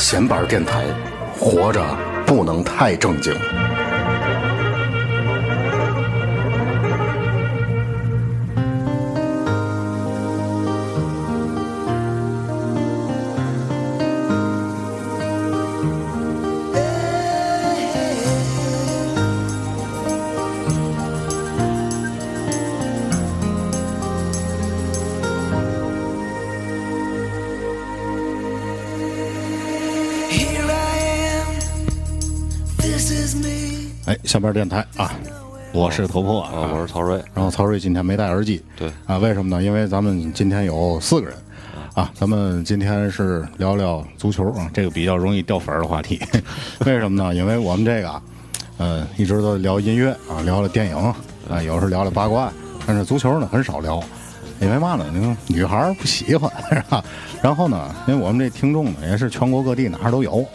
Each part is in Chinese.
闲板电台，活着不能太正经。下边电台啊，我是头破啊，我是曹睿。然后曹睿今天没戴耳机，对啊，为什么呢？因为咱们今天有四个人啊，咱们今天是聊聊足球啊，这个比较容易掉粉儿的话题。为什么呢？因为我们这个啊，嗯、一直都聊音乐啊，聊聊电影啊，有时候聊聊八卦，但是足球呢很少聊，因为嘛呢？那个女孩儿不喜欢 是吧？然后呢，因为我们这听众呢也是全国各地哪儿都有，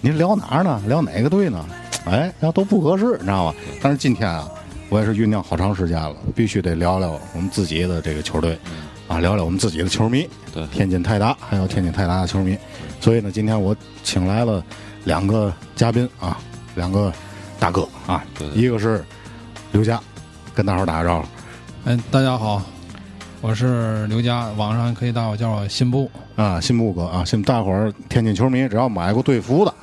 您聊哪儿呢？聊哪个队呢？哎，然后都不合适，你知道吗？但是今天啊，我也是酝酿好长时间了，必须得聊聊我们自己的这个球队，啊，聊聊我们自己的球迷，对天津泰达，还有天津泰达的球迷。所以呢，今天我请来了两个嘉宾啊，两个大哥啊，一个是刘佳，跟大伙儿打个招呼。哎，大家好，我是刘佳，网上可以大伙叫我新布。啊，新布哥啊，新大伙儿天津球迷只要买过队服的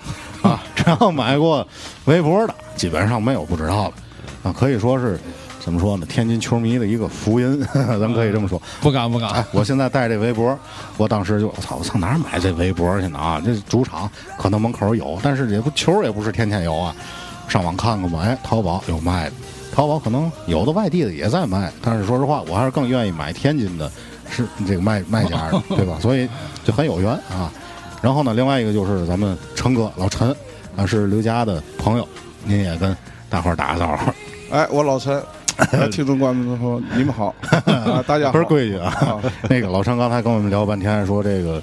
啊，只要买过围脖的，基本上没有不知道的啊，可以说是怎么说呢？天津球迷的一个福音，咱可以这么说。不敢不敢，哎，我现在戴这围脖，我当时就我操，我上哪儿买这围脖去呢啊？这主场可能门口有，但是也不球也不是天天有啊。上网看看吧，哎，淘宝有卖的，淘宝可能有的外地的也在卖，但是说实话，我还是更愿意买天津的，是这个卖卖家的，对吧？所以就很有缘啊。然后呢，另外一个就是咱们陈哥老陈啊，是刘佳的朋友，您也跟大伙儿打个招呼，哎，我老陈，呃 听众观众朋友，你们好，啊，大家好不是。规矩啊。啊 那个老陈刚才跟我们聊半天，说这个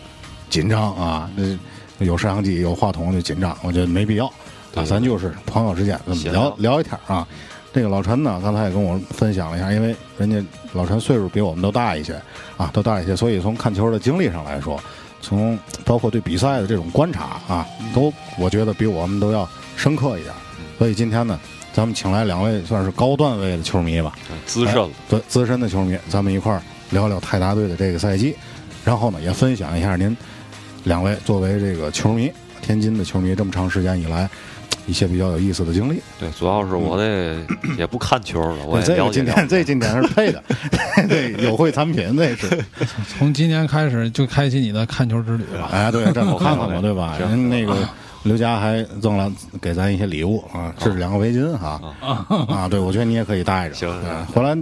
紧张啊，那有摄像机有话筒就紧张，我觉得没必要啊，咱就是朋友之间这么聊聊聊一天啊。这个老陈呢，刚才也跟我分享了一下，因为人家老陈岁数比我们都大一些啊，都大一些，所以从看球的经历上来说，从包括对比赛的这种观察啊，都我觉得比我们都要深刻一点。所以今天呢，咱们请来两位算是高段位的球迷吧，资深了，对资深的球迷，咱们一块儿聊聊泰达队的这个赛季，然后呢，也分享一下您两位作为这个球迷，天津的球迷这么长时间以来一些比较有意思的经历。对，主要是我这也不看球了，我也这个了解了解。今天这经典是配的，对有会产品那是。从今年开始就开启你的看球之旅吧。哎，对，这我看看吧，对吧？行人那个刘佳还赠了给咱一些礼物啊，是两个围巾哈啊，对，我觉得你也可以带着。行行嗯回来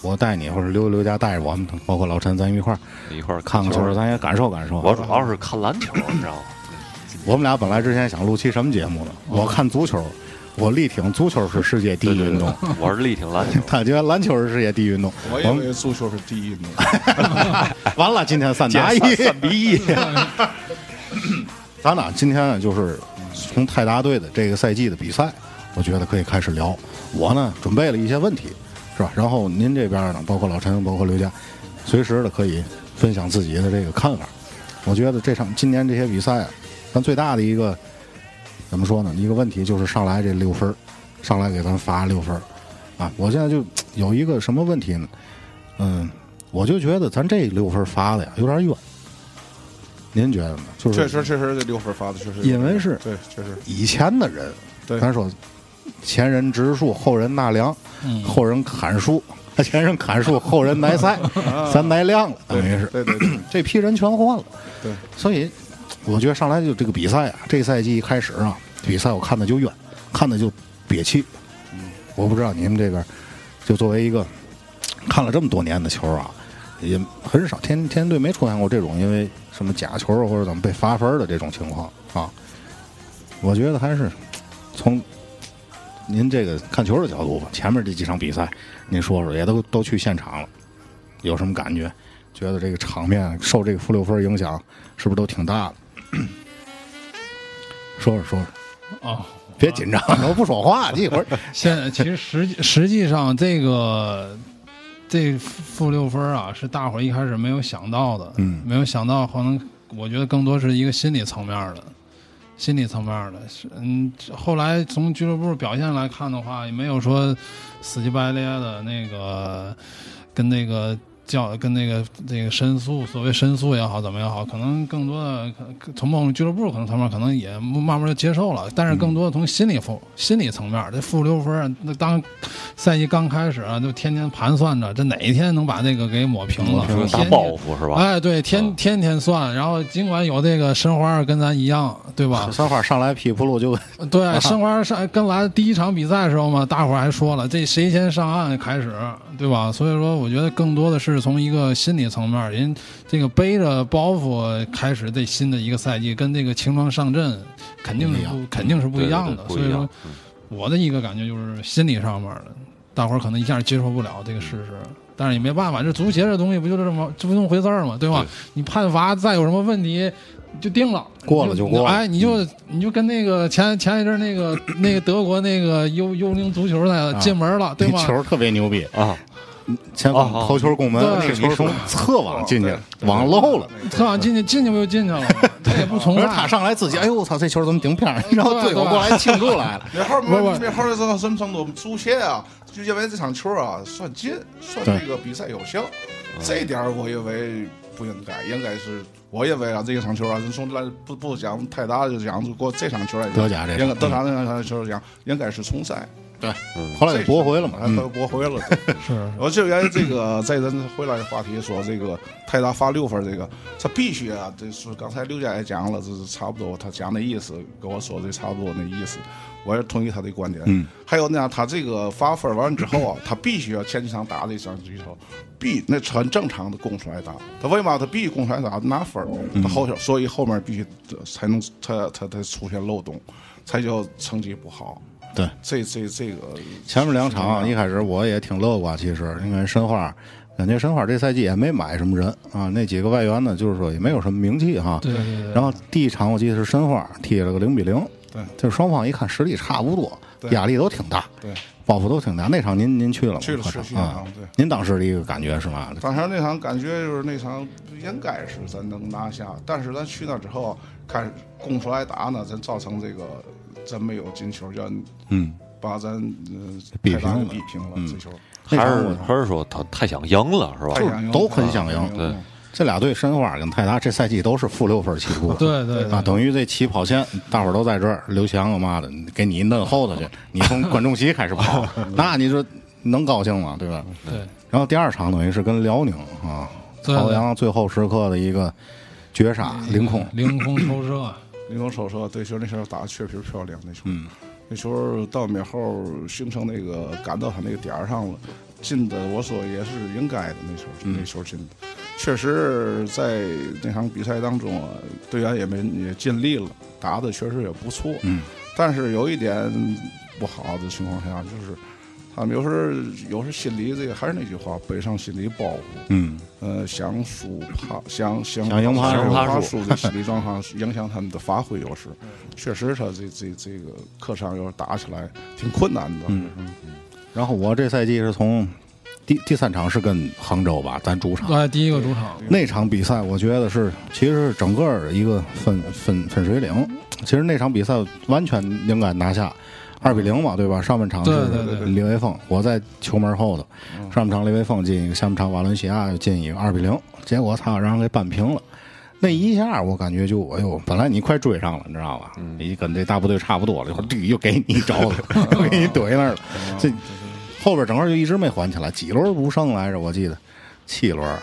我带你，或者刘刘佳带着我们，包括老陈，咱一块儿一块儿看看球，咱也感受感受。我主要是看篮球，你知道吗？我们俩本来之前想录期什么节目呢？我看足球，我力挺足球是世界第一运动，我是力挺篮球。他觉得篮球是世界第一运动。我以为足球是第一运动，完了，今天三打一，三比一，咱俩今天呢，就是从泰达队的这个赛季的比赛，我觉得可以开始聊。我呢准备了一些问题，是吧？然后您这边呢，包括老陈，包括刘佳，随时的可以分享自己的这个看法。我觉得这场今年这些比赛啊，咱最大的一个怎么说呢？一个问题就是上来这六分儿，上来给咱罚六分儿啊！我现在就 有一个什么问题呢？嗯，我就觉得咱这六分罚的呀有点冤。您觉得呢？就是确实确实这六分罚的确实因为是对，确实以前的人，对咱说前人植树，后人纳凉，嗯后人砍树，前人砍树，后人 埋菜，咱埋粮了，等于是对对对 这批人全换了。对，所以我觉得上来就这个比赛啊，这赛季一开始啊，比赛我看的就冤，看的就憋气。我不知道你们这边，就作为一个看了这么多年的球啊，也很少，天天天队没出现过这种因为什么假球或者怎么被罚分的这种情况啊。我觉得还是从您这个看球的角度吧，前面这几场比赛，您说说，也都都去现场了，有什么感觉？觉得这个场面受这个负六分影响，是不是都挺大的？说说说说，哦，别紧张，我不说话，一会儿 现在其实实际实际上这个这负六分啊，是大伙儿一开始没有想到的，嗯没有想到，可能我觉得更多是一个心理层面的，心理层面的，是嗯，后来从俱乐部表现来看的话，也没有说死乞白咧的那个跟那个。叫跟那个这个申诉，所谓申诉也好，怎么也好，可能更多的从某种俱乐部可能他们，可能也慢慢就接受了，但是更多的从心理负心理层面，这负六分，那当赛季刚开始啊，就天天盘算着这哪一天能把这个给抹平了，是个大天天报复是吧？哎，对，天嗯天天算，然后尽管有这个申花跟咱一样，对吧？申花上来劈扑噜就对，申花上跟来第一场比赛的时候嘛，大伙还说了，这谁先上岸开始，对吧？所以说，我觉得更多的是从一个心理层面，人这个背着包袱开始这新的一个赛季，跟这个轻装上阵肯定是不肯定是不一样的。所以说，我的一个感觉就是心理上面的，大伙儿可能一下接受不了这个事实。但是也没办法，这足协这东西不就是这么这不这么回事儿吗？对吧？对你判罚再有什么问题，就定了，过了就过了哎，你就你就跟那个前前一阵那个那个德国那个幽幽灵足球赛啊进门了，对吗？球特别牛逼，啊，前锋头球攻门，对那个球从侧网进去，网漏了。侧网进去，进去不就进去了吗？他也不重赛。而他上来自己，哎呦我操，这球怎么顶偏儿？然后队友过来庆祝来了。那会儿不不那会儿到什么程度？足协啊，就认为这场球啊算进，算这个比赛有效。这点儿我认为不应该，应该是我认为啊，这一场球啊，从来不不讲太大，就讲过这场球来讲，德甲这场应该德甲这场球讲应该是重赛。对，后来给驳回了嘛。驳回了。是我就原这个再咱回来话题说这个泰达罚六分，这个他必须啊，这是刚才刘佳也讲了，这是差不多他讲的意思，跟我说的差不多那意思，我也同意他的观点。嗯，还有呢，他这个罚分完之后啊，他必须要前几场打的一场之后，必那很正常的攻出来打。他为嘛他必须攻出来打拿分？他后头所以后面必须才能他他他出现漏洞，才叫成绩不好。对，这这这个前面两场一开始我也挺乐观，其实因为申花，感觉申花这赛季也没买什么人啊，那几个外援呢，就是说也没有什么名气哈。对对对。然后第一场我记得是申花踢了个零比零，对，就是双方一看实力差不多，对压力都挺大，对。包袱都挺大。那场您您去了吗？去了啊对。您当时的一个感觉是嘛？当时那场感觉就是那场应该是咱能拿下，但是咱去那之后开始攻出来打呢，咱造成这个真没有进球，让嗯，把咱呃比平了比平了嗯这球。还是还是说他太想赢了是吧？太想赢都很想赢对这俩队申花跟泰达这赛季都是负六分起步。对对对啊，等于这起跑线，大伙儿都在这儿，刘翔啊妈的，给你摁后头去，你从观众席开始跑，那你说能高兴吗？对吧？对然后第二场等于是跟辽宁啊，对朝阳最后时刻的一个绝杀，凌空。凌空抽射，林空抽射，对球那时候打的确实漂亮，那球，嗯。那球到面后形成那个赶到他那个点儿上了，进的我说也是应该的，那球、嗯。那球进的，确实在那场比赛当中啊，队员也没也尽力了，打的确实也不错，嗯，但是有一点不好的情况下，就是他们有时候有时心里这个还是那句话，背上心理包袱，嗯，呃，想输怕想想想赢怕想输怕输的心理状况影响他们的发挥，有时确实他这这这个客场有时打起来挺困难的。嗯然后我这赛季是从第第三场是跟杭州吧，咱主场。对，第一个主场，那场比赛，我觉得是其实是整个儿一个分分分水岭。其实那场比赛完全应该拿下，二比零嘛，对吧？上半场对是对对李维峰，我在球门后头，上半场林维峰进一个，下半场瓦伦西亚又进一个，二比零，结果他让人给扳平了。那一下我感觉就哎呦，本来你快追上了，你知道吧？你跟这大部队差不多了，一会儿滴又给你一招子，又给你怼那儿了。这后边整个就一直没缓起来，几轮不胜来着？我记得七轮、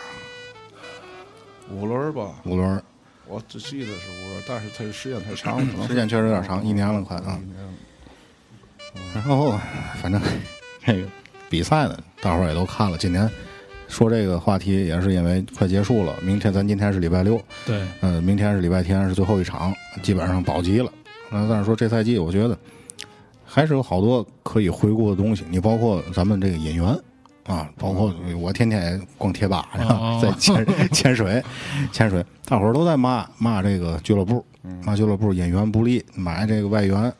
五轮吧，五轮。我只记得是五轮，但是它时间太长了，时间确实有点长，一年了快啊。一年了然后反正这个比赛呢，大伙儿也都看了，今年说这个话题也是因为快结束了，明天咱今天是礼拜六，对，嗯，明天是礼拜天是最后一场，基本上保级了。那但是说这赛季，我觉得还是有好多可以回顾的东西。你包括咱们这个演员啊，包括我天天也逛贴吧，然后哦在潜 潜水，潜水，大伙儿都在骂骂这个俱乐部，骂俱乐部演员不利，买这个外援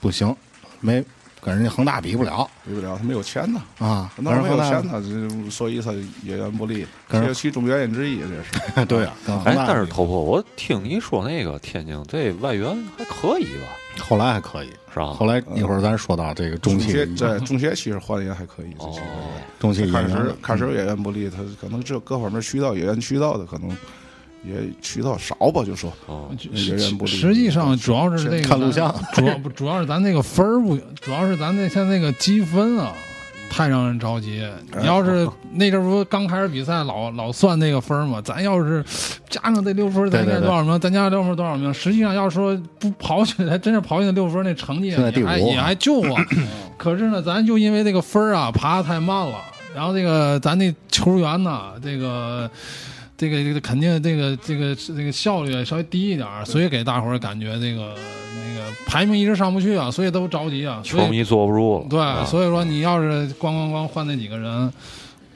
不行，没跟人家恒大比不了比不了，他没有钱呢。啊，那没有钱呢，这所以他引援不利，这是其中原因之一，这是。对啊，哎但是头破，我听你说那个天津这外援还可以吧？后来还可以，是吧？后来一会儿咱说到这个中期在中学其实换也还可以，这哦些中期引开始开始演员不利，他可能只有各方面渠道演员渠道的可能也渠道少吧，就说。实际上主要是那个看录像主要不主要是咱那个分儿不，主要是咱那现在那个积分啊，太让人着急。你要是那阵儿不刚开始比赛老老算那个分儿嘛，咱要是加上这六分，咱应对对对该多少名？咱加上六分多少名？实际上要说不跑起来真是跑起来六分，那成绩也还也还救啊。可是呢，咱就因为这个分儿啊爬的太慢了，然后这个咱那球员呢，这个。这个这个肯定这个这个这个效率稍微低一点儿，所以给大伙儿感觉这个那个排名一直上不去啊，所以都着急啊。球迷坐不住了。对，啊所以说你要是咣咣咣换那几个人，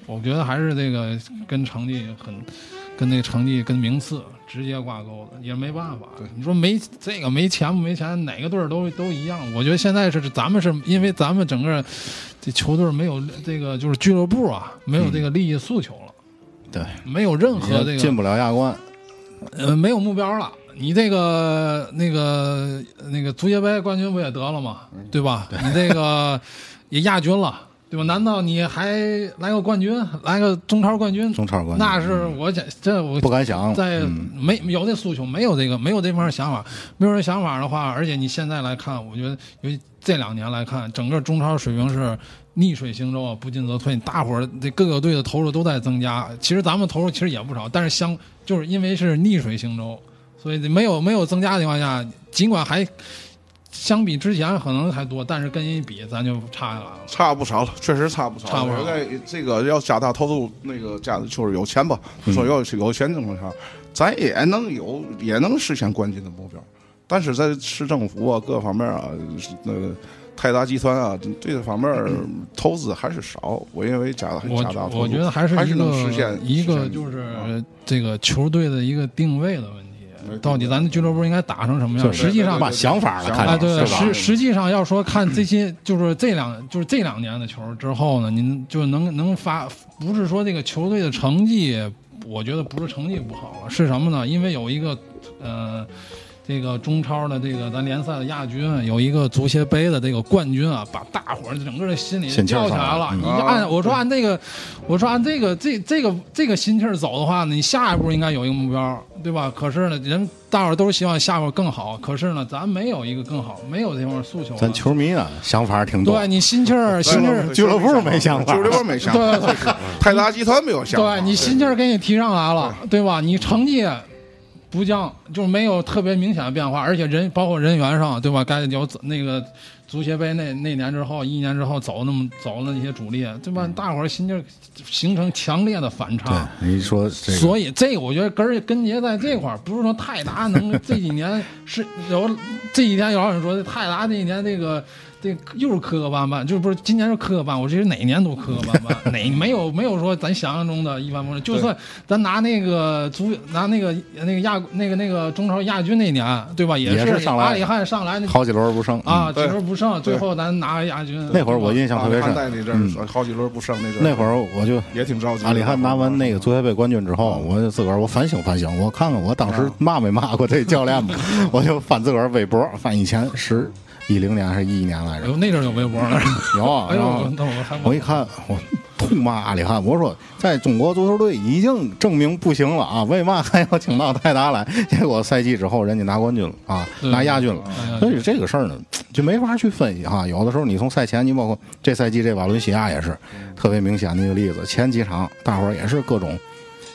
我觉得还是这个跟成绩很跟那个成绩跟名次直接挂钩的，也没办法。你说没这个没钱不没钱，哪个队儿都都一样。我觉得现在是咱们是因为咱们整个这球队没有这个就是俱乐部啊，没有这个利益诉求了。对，没有任何这个进不了亚冠，呃没有目标了。你这个那个那个足协杯冠军不也得了吗？对吧？你这个也亚军了，对吧？难道你还来个冠军，来个中超冠军？中超冠军那是我想这我不敢想。在嗯没有这诉求，没有这个没有这方面想法，没有这想法的话，而且你现在来看，我觉得尤其这两年来看，整个中超水平是逆水行舟啊，不进则退。大伙儿这各个队的投入都在增加，其实咱们投入其实也不少，但是相就是因为是逆水行舟，所以没有没有增加的情况下，尽管还相比之前可能还多，但是跟人一比，咱就差下来了。差不少了，确实差不少了。差不少应该这个要加大投入，那个加就是有钱吧。嗯说要有钱情况下，咱也能有也能实现冠军的目标，但是在市政府啊各方面啊，那个泰达集团啊对这方面 投资还是少。我认为加大我加大我觉得还是还是能一个实现一个就是啊这个球队的一个定位的问题，到底咱的俱乐部应该打成什么样？实际上把想法了看哎，对，实实际上要说看这些，就是这两就是这两年的球之后呢，您就能能发，不是说这个球队的成绩，我觉得不是成绩不好了，是什么呢？因为有一个呃。这个中超的这个咱联赛的亚军，有一个足协杯的这个冠军啊，把大伙儿整个的心里吊起来了。你按我说按这个，我说按这个这这个这个心气儿走的话呢，你下一步应该有一个目标，对吧？可是呢，人大伙儿都是希望下一步更好，可是呢，咱没有一个更好，没有这方面诉求啊。咱球迷呢想法挺多对，你心气儿 心气儿俱乐部没想法俱乐部没想法，对泰达集团没有想法。对你心气儿给你提上来了，对吧？你成绩不降，就是没有特别明显的变化，而且人包括人员上，对吧？该有那个足协杯那那年之后，一年之后走那么走了那些主力，对吧？大伙儿心气儿形成强烈的反差。对，你说这个所以这个我觉得根儿根结在这块儿，不是说泰达能这几年是有这几天有人说泰达那一年这个这又是磕磕绊绊，就是不是今年是磕磕绊，我觉得哪年都磕磕绊绊，哪没有没有说咱想象中的一帆风顺。就算咱拿那个足拿那个那个亚那个那个中超亚军那年，对吧？也是上来阿里汉上来好几轮不胜啊，嗯几轮不胜，最后咱拿个亚军。那会儿我印象特别深好几轮不胜那阵，那会儿我就也挺着急。阿里汉拿完那个足协杯冠军之后，我就自个儿我反省反省，我看看我当时骂没骂过这教练吧，我就翻自个儿微博，翻以前十一零年还是一一年来着哎呦，，那阵儿有微博了。有啊，哎呦然后，那我还我一看，我痛骂阿里汉，我说在中国足球队已经证明不行了啊，为嘛还要请到泰达来？结果赛季之后人家拿冠军了啊，拿亚军了。所以这个事儿呢，就没法去分析哈。有的时候你从赛前，你包括这赛季这瓦伦西亚也是特别明显的一个例子，前几场大伙儿也是各种。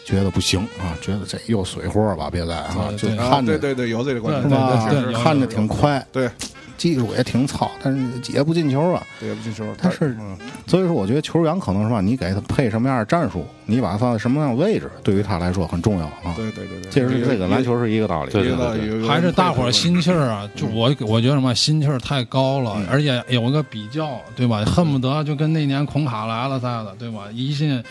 觉得不行啊，觉得这又水货吧，别再啊，就看着对对对，有这个观对点，对看着挺快，对，技术也挺糙，但是也不进球啊。也，不进球。但是嗯所以说，我觉得球员可能是吧，你给他配什么样的战术，你把他放在什么样的位置，对于他来说很重要啊。对对对对，其实这个篮球是一个道理。对一个有有还是大伙儿心气儿啊，嗯就我我觉得什么心气儿太高了，而且有个比较，对吧？恨不得就跟那年孔卡来了似的，对吧？一进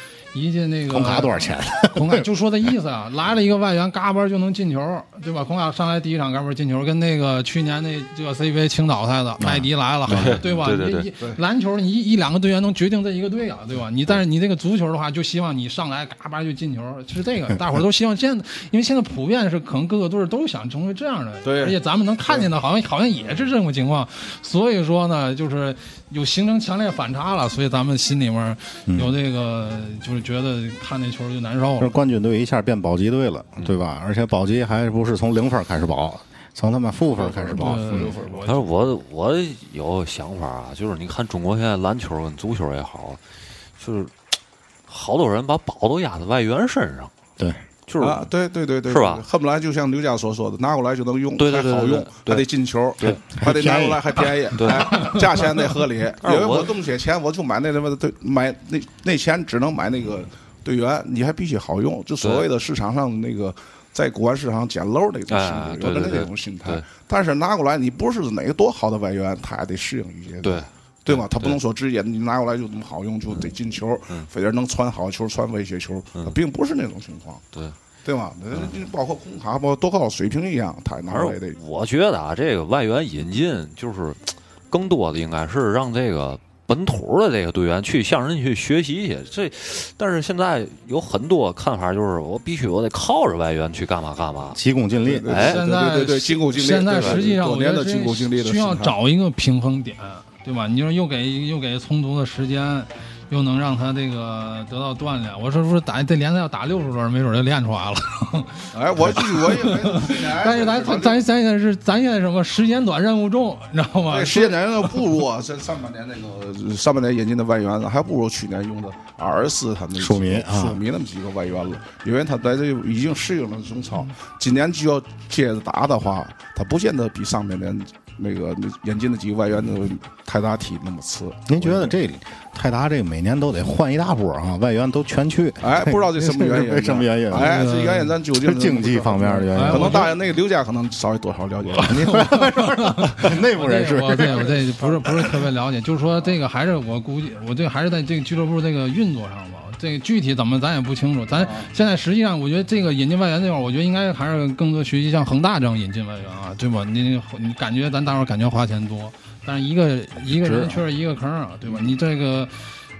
一进那个孔卡多少钱？孔卡就说这意思啊，来了一个外援，嘎巴就能进球，对吧？孔卡上来第一场嘎巴进球，跟那个去年那这个 CBA 青岛赛的麦迪来了，对吧？对对篮球你一一两个队员能决定这一个队啊，对吧？你但是你这个足球的话，就希望你上来嘎巴就进球，是这个，大伙儿都希望现在，因为现在普遍是可能各个队都想成为这样的，对而且咱们能看见的好像好像也是这种情况，所以说呢，就是有形成强烈反差了，所以咱们心里面有这个就是觉得看那球就难受了。这冠军队一下变保级队了，对吧？而且保级还不是从零分开始保，从他妈负分开始保。对负六分我但是我我有想法啊，就是你看中国现在篮球跟足球也好，就是好多人把宝都压在外援身上，对，就是、啊，对对对对，是吧恨不来就像刘佳所说的，拿过来就能用，对对对还好用还得进球，对，还得拿过来还便宜，对哎，价钱得合理。因为我这么些钱，我就买那什么对，买那那钱只能买那个队员，你还必须好用，就所谓的市场上那个。在国外市场捡漏那种心哎态，有的那种心态对。但是拿过来，你不是哪个多好的外援，他还得适应一些。对对吗？他不能说直接你拿过来就那么好用，就得进球，非得能传好球、传威胁球，并不是那种情况，对。对吗？那那包括孔卡，包括多高水平一样，他哪儿也得我觉得啊，这个外援引进就是更多的应该是让这个本土的这个队员去向人去学习去。这，但是现在有很多看法，就是我必须我得靠着外援去干嘛干嘛。急功近利。哎现在对对对，急功近利，现在实际上多我觉得年的进攻经历的需要找一个平衡点，对吧？你说又给又给充足的时间，又能让他这个得到锻炼。我说不是打这联赛要打六十轮，没准就练出来了。哎，我我也没，但是咱咱咱现在是咱现在什么时间短任务重，你知道吗，？时间短任务不如啊，这上半年那个上半年引进的外援，还不如去年用的阿尔斯他们那几个舒民啊舒民那么几个外援了，因为他在这已经适应了中超，今年就要接着打的话，他不见得比上半年那个那引进的几个外援的泰达踢那么次。您觉得这泰达这每年都得换一大波啊？外援都全去？哎，不知道这什么原因？什么原因？哎，这原因咱究竟是经济方面的原因哎可能大家那个刘家可能稍微多少了解。内部人士。我这我这不是不是特别了解，就是说这个还是我估计，我这还是在这个俱乐部这个运作上吧。这个具体怎么咱也不清楚。咱现在实际上，我觉得这个引进外援这块儿，我觉得应该还是更多学习像恒大这样引进外援啊，对吧？你你感觉咱大伙儿感觉花钱多，但是一个一个人确实一个坑啊，对吧？你这个。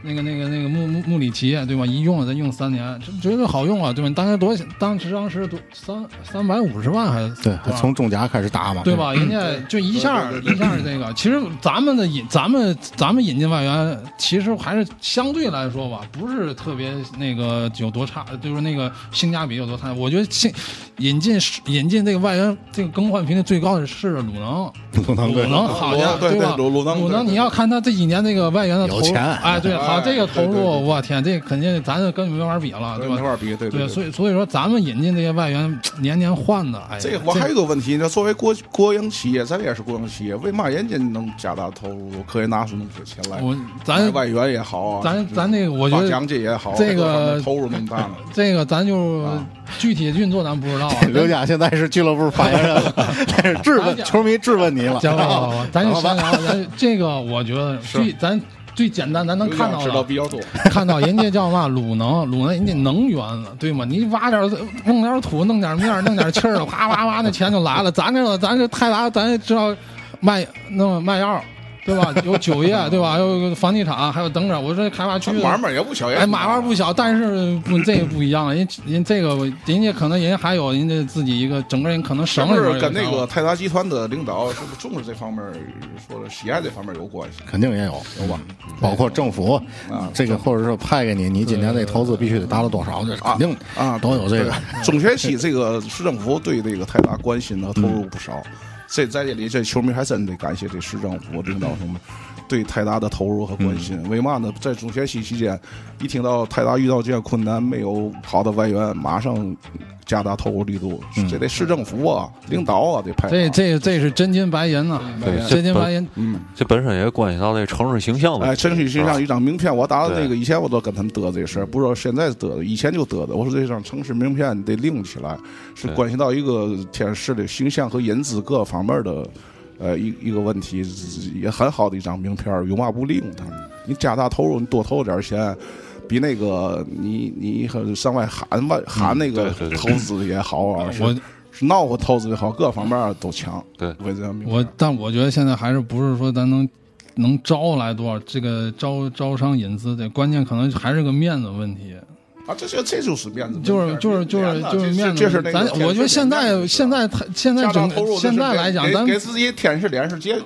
那个、那个、那个穆穆穆里奇，对吧？一用了再用三年，这觉得好用啊，对吧？当时多当时当时多三三百五十万还是对从中甲开始打嘛，对吧？人家就一下一下这个，其实咱们的引咱们咱们引进外援，其实还是相对来说吧，不是特别那个有多差，就是那个性价比有多差。我觉得性引进引进这个外援这个更换频率最高的是鲁能，鲁能队鲁能好家伙，对对吧？鲁鲁能你要看他这几年这个外援的投入，有钱哎，对，好哎这个投入，我天，这肯定咱根本没法比了，对吧没？法比，对对，对。所以所以说咱们引进这些外援年年换的，哎，这我还有个问题，你说作为国国营企业，咱也是国营企业，为嘛人家能加大投入，可以拿出那么多钱来？我买咱外援也好啊，咱咱那个我觉得发奖金也好，这个投入那么大呢。这个咱就啊具体运作咱不知道啊。刘佳现在是俱乐部发言人了，开始质问球迷质问你了。行好好，咱就先聊，咱这个我觉得最咱最简单，咱能看到的，知道比较多，看到人家叫嘛鲁能，鲁能人家能源了，对吗？你挖点弄点土，弄点面，弄点气儿，哗哗哗，那钱就来了。咱这咱这泰达，咱也知道卖弄卖药。对吧？有酒业，对吧？有房地产，还有等等。我说开发区 买卖也不小，哎，买卖不小，但是不这个不一样，人人这个人家可能人家还有人家自己一个整个人可能省里边跟那个泰达集团的领导是不是重视这方面，说的喜爱这方面有关系？肯定也有，有吧？包括政府啊这个，或者说派给你，你今年这投资必须得达到多少，这肯定啊，都有这个。中学期这个市政府对这个泰达关心和投入不少，这在这里这球迷还真得感谢这市政府领导什么。对泰达的投入和关心，为嘛呢？在中学期期间，一听到泰达遇到这样困难，没有好的外援，马上加大投入力度，这得市政府啊、领导啊得派。这这这是真金白银呐，对真金白银。嗯，这本身也关系到这城市形象了。哎，城市形象一张名片，我打的那个以前我都跟他们得这事儿，不知道现在得的，以前就得的。我说这张城市名片得拎起来，是关系到一个天市的形象和引资各方面的。呃，一一个问题也很好的一张名片，有嘛不利用它？你加大投入，你多投点钱，比那个你你和上外喊外喊那个投资也好啊，是闹和投资也好，各方面都强。对为这张名我但我觉得现在还是不是说咱能能招来多少这个招招商引资的，关键可能还是个面子问题。啊，这就这就是面子，就是就是就是就是面子，这是那咱 我觉得现在现在他现在整投入，现在来讲，咱给自己天是脸是接，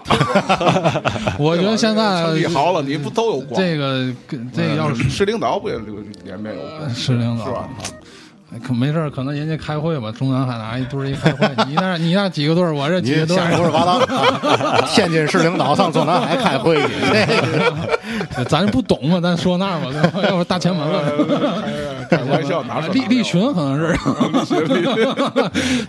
我觉得现在成绩好了，你不都有光？这个跟这个要是市领导不也这个脸面有光？市领导是吧？可没事儿，可能人家开会吧，中南海拿一堆儿一开会，你那你那几个队儿，我这几你个队瞎胡说，八道！天津市领导上中南海开会去，这咱不懂嘛，咱说那儿嘛？要不大前门了，开玩笑，哪是利利群可能是，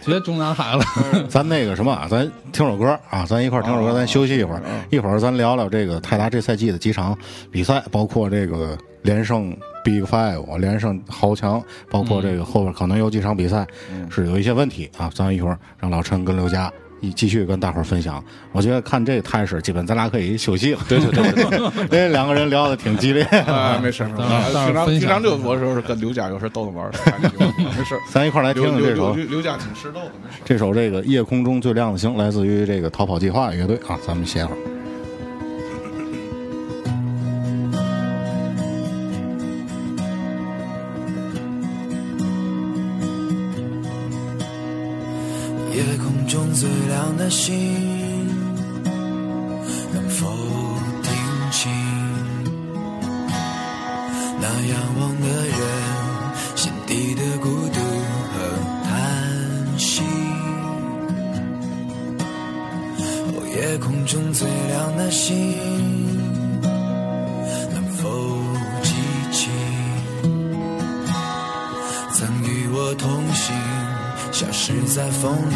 直接 中南海了。咱那个什么啊，咱听首歌啊，咱一块儿听首歌，咱休息一会儿，一会儿咱聊聊这个泰达这赛季的几场比赛，包括这个连胜 Big Five，连胜豪强，包括这个后边可能有几场比赛是有一些问题啊，咱一会儿让老陈跟刘佳。一继续跟大伙儿分享，我觉得看这个态势，基本咱俩可以休息了。对对对对，这两个人聊的挺激烈。啊，没事没平常平常就我说是跟刘佳有事逗他玩儿，没事。咱一块儿来听刘刘听这首刘刘家挺吃逗的，这首这个夜空中最亮的星，来自于这个逃跑计划乐队啊，咱们歇会儿。最亮的星，能否听清那仰望的人心底的孤独和叹息？哦，夜空中最亮的星，能否记起曾与我同行？消失在风里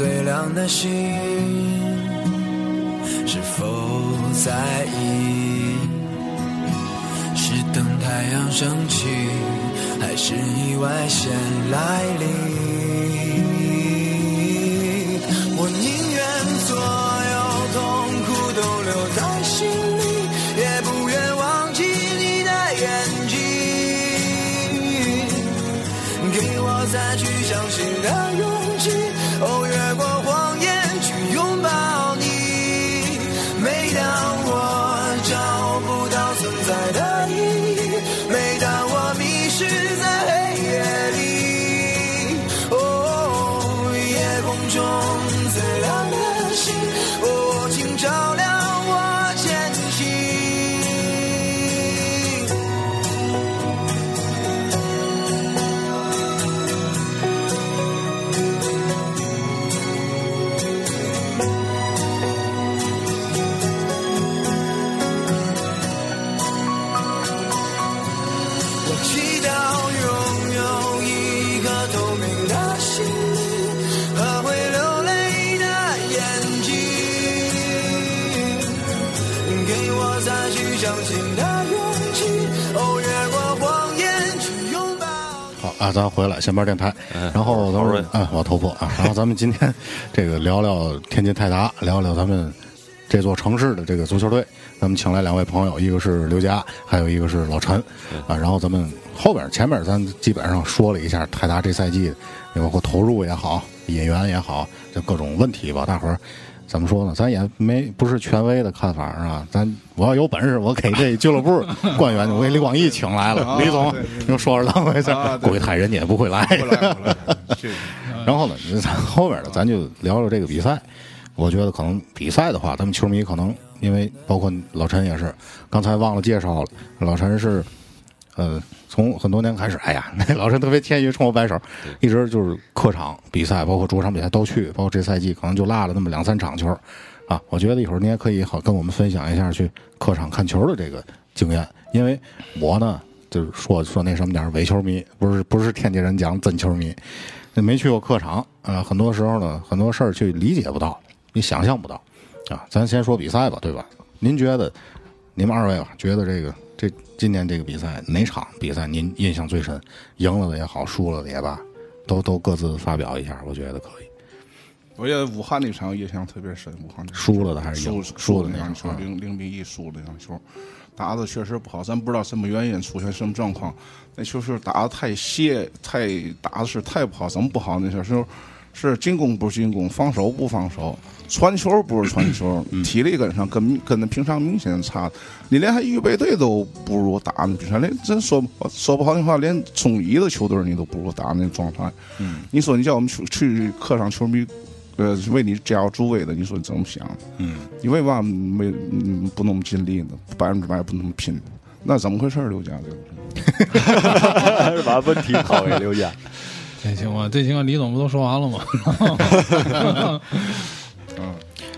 最亮的星，是否在意？是等太阳升起，还是意外先来临？啊，咱回来先边电台，然后咱们哎，我头破啊，然后咱们今天 这个聊聊天津泰达，聊聊咱们这座城市的这个足球队。咱们请来两位朋友，一个是刘佳，还有一个是老陈啊。然后咱们后边前面咱基本上说了一下泰达这赛季，包括投入也好，引援也好，就各种问题吧。大伙儿怎么说呢？咱也没不是权威的看法是吧？咱我要有本事，我给这俱乐部官员，我给李广义请来了。李总，你说说怎么回事？估计他人家也不会来。然后呢，咱后边呢，咱就聊聊这个比赛。我觉得可能比赛的话，咱们球迷可能因为包括老陈也是，刚才忘了介绍了，老陈是，呃，从很多年开始，哎呀，那老师特别谦虚，冲我摆手，一直就是客场比赛，包括主场比赛都去，包括这赛季可能就落了那么两三场球，啊，我觉得一会儿你也可以好跟我们分享一下去客场看球的这个经验，因为我呢就是说说那什么点儿伪球迷，不是不是天津人讲真球迷，没去过客场啊、很多时候呢很多事儿去理解不到，你想象不到啊。咱先说比赛吧，对吧？您觉得你们二位吧，觉得这个这今年这个比赛哪场比赛您印象最深？赢了的也好，输了的也罢，都都各自发表一下，我觉得可以。我觉得武汉那场印象特别深，武汉输了的还是输赢输的那场球，零零比一输的那场球，打的确实不好，咱不知道什么原因出现什么状况，那球是打的太斜，太打的是太不好，怎么不好？那时候是进攻不是进攻，防守不防守，传球不是传球，体力跟上跟跟那平常明显差，你连还预备队都不如打呢，比赛连真说说不好听话，连中乙的球队你都不如打那状态。嗯，你说你叫我们去去客场球迷。呃，为你加油助威的，你说你怎么想？嗯，你为嘛没嗯不那么尽力呢？百分之百不那么拼？那怎么回事儿，刘家这个？是把问题抛给刘佳。这情况，这情况李总不都说完了吗？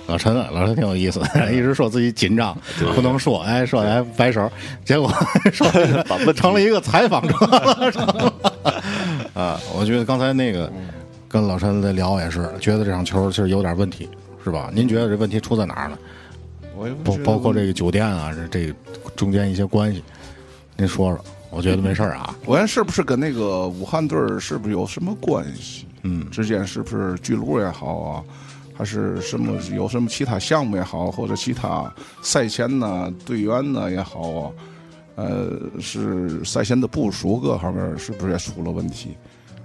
老陈啊，老陈挺有意思的，一直说自己紧张，不能说，哎，说哎摆手，结果 说 成了一个采访者了。啊，我觉得刚才那个跟老陈在聊也是，觉得这场球其实有点问题，是吧？您觉得这问题出在哪儿呢？包包括这个酒店啊，这这中间一些关系，您说说。我觉得没事儿啊，我看是不是跟那个武汉队儿是不是有什么关系？嗯，之间是不是俱乐部也好啊，还是什么有什么其他项目也好，或者其他赛前呢队员呢也好啊，呃，是赛前的部署各方面是不是也出了问题？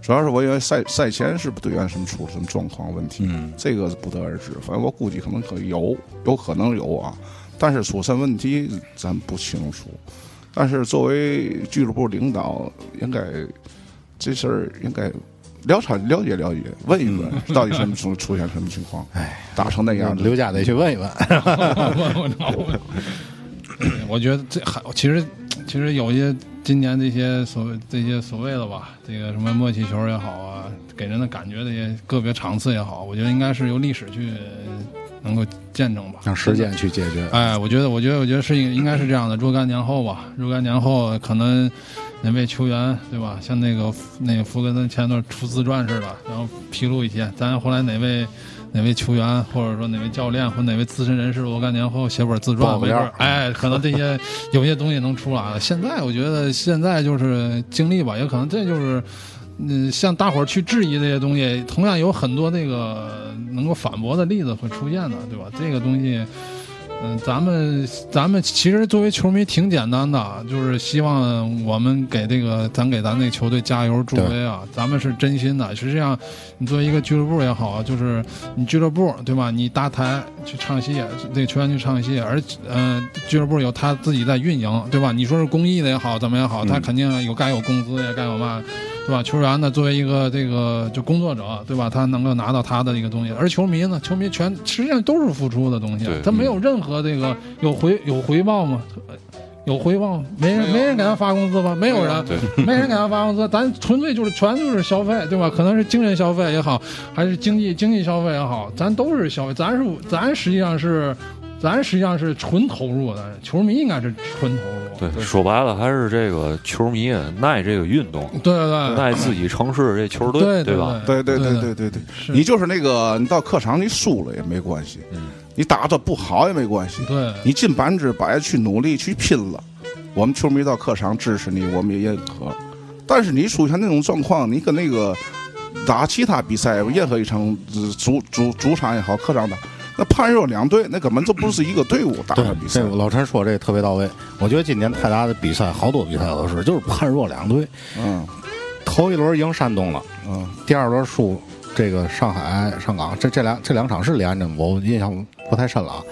主要是我以为赛赛前是队员什么出了什么状况问题？嗯，这个不得而知。反正我估计可能可有，有可能有啊，但是出什么问题咱不清楚。但是作为俱乐部领导，应该这事儿应该了解了解了解，问一问 到底什么出出现什么情况，哎，打成那样子。刘家得去问一问。我觉得这还其实其实有些今年这些所谓这些所谓的吧，这个什么默契球也好啊，给人的感觉这些个别场次也好，我觉得应该是由历史去能够见证吧，让时间去解决。哎，我觉得，我觉得，我觉得是应应该是这样的。若干年后吧，若干年后，可能哪位球员对吧？像那个那个福格森前段出自传似的，然后披露一些，咱后来哪位哪位球员，或者说哪位教练或哪位资深人士，若干年后写本自传，没准儿哎，可能这些有些东西能出来了。现在我觉得现在就是经历吧，也可能这就是。嗯，像大伙儿去质疑这些东西，同样有很多那个能够反驳的例子会出现的，对吧？这个东西，嗯，咱们咱们其实作为球迷挺简单的，就是希望我们给这个咱给咱那球队加油助威啊，咱们是真心的。实际上，你作为一个俱乐部也好，就是你俱乐部对吧？你搭台去唱戏，这个球员去唱戏，而嗯、呃，俱乐部有他自己在运营，对吧？你说是公益的也好，怎么也好，他肯定有该有工资也该有嘛。对吧？球员呢，作为一个这个就工作者，对吧？他能够拿到他的一个东西，而球迷呢，球迷全实际上都是付出的东西，他没有任何这个有回有回报吗？有回报吗？没人没人给他发工资吧？没有人，没人给他发工资，咱纯粹就是全就是消费，对吧？可能是精神消费也好，还是经济经济消费也好，咱都是消费，咱是咱实际上是。咱实际上是纯投入的，球迷应该是纯投入。对，说白了还是这个球迷耐这个运动，对对对，耐自己城市这球队，对吧？对对对对对对，你就是那个，你到客场你输了也没关系，嗯，你打的不好也没关系，对，你尽百分之百去努力去拼了，我们球迷到客场支持你，我们也认可。但是你出现那种状况，你跟那个打其他比赛，任何一场呃主主主场也好，客场打，那判若两队，那根本就不是一个队伍打的比，赛这。个老陈说这个特别到位。我觉得今年泰达的比赛，好多比赛都是就是判若两队。嗯头一轮赢山东了，嗯，第二轮输这个上海上港，这这两这两场是连着吗，我印象不太深了啊。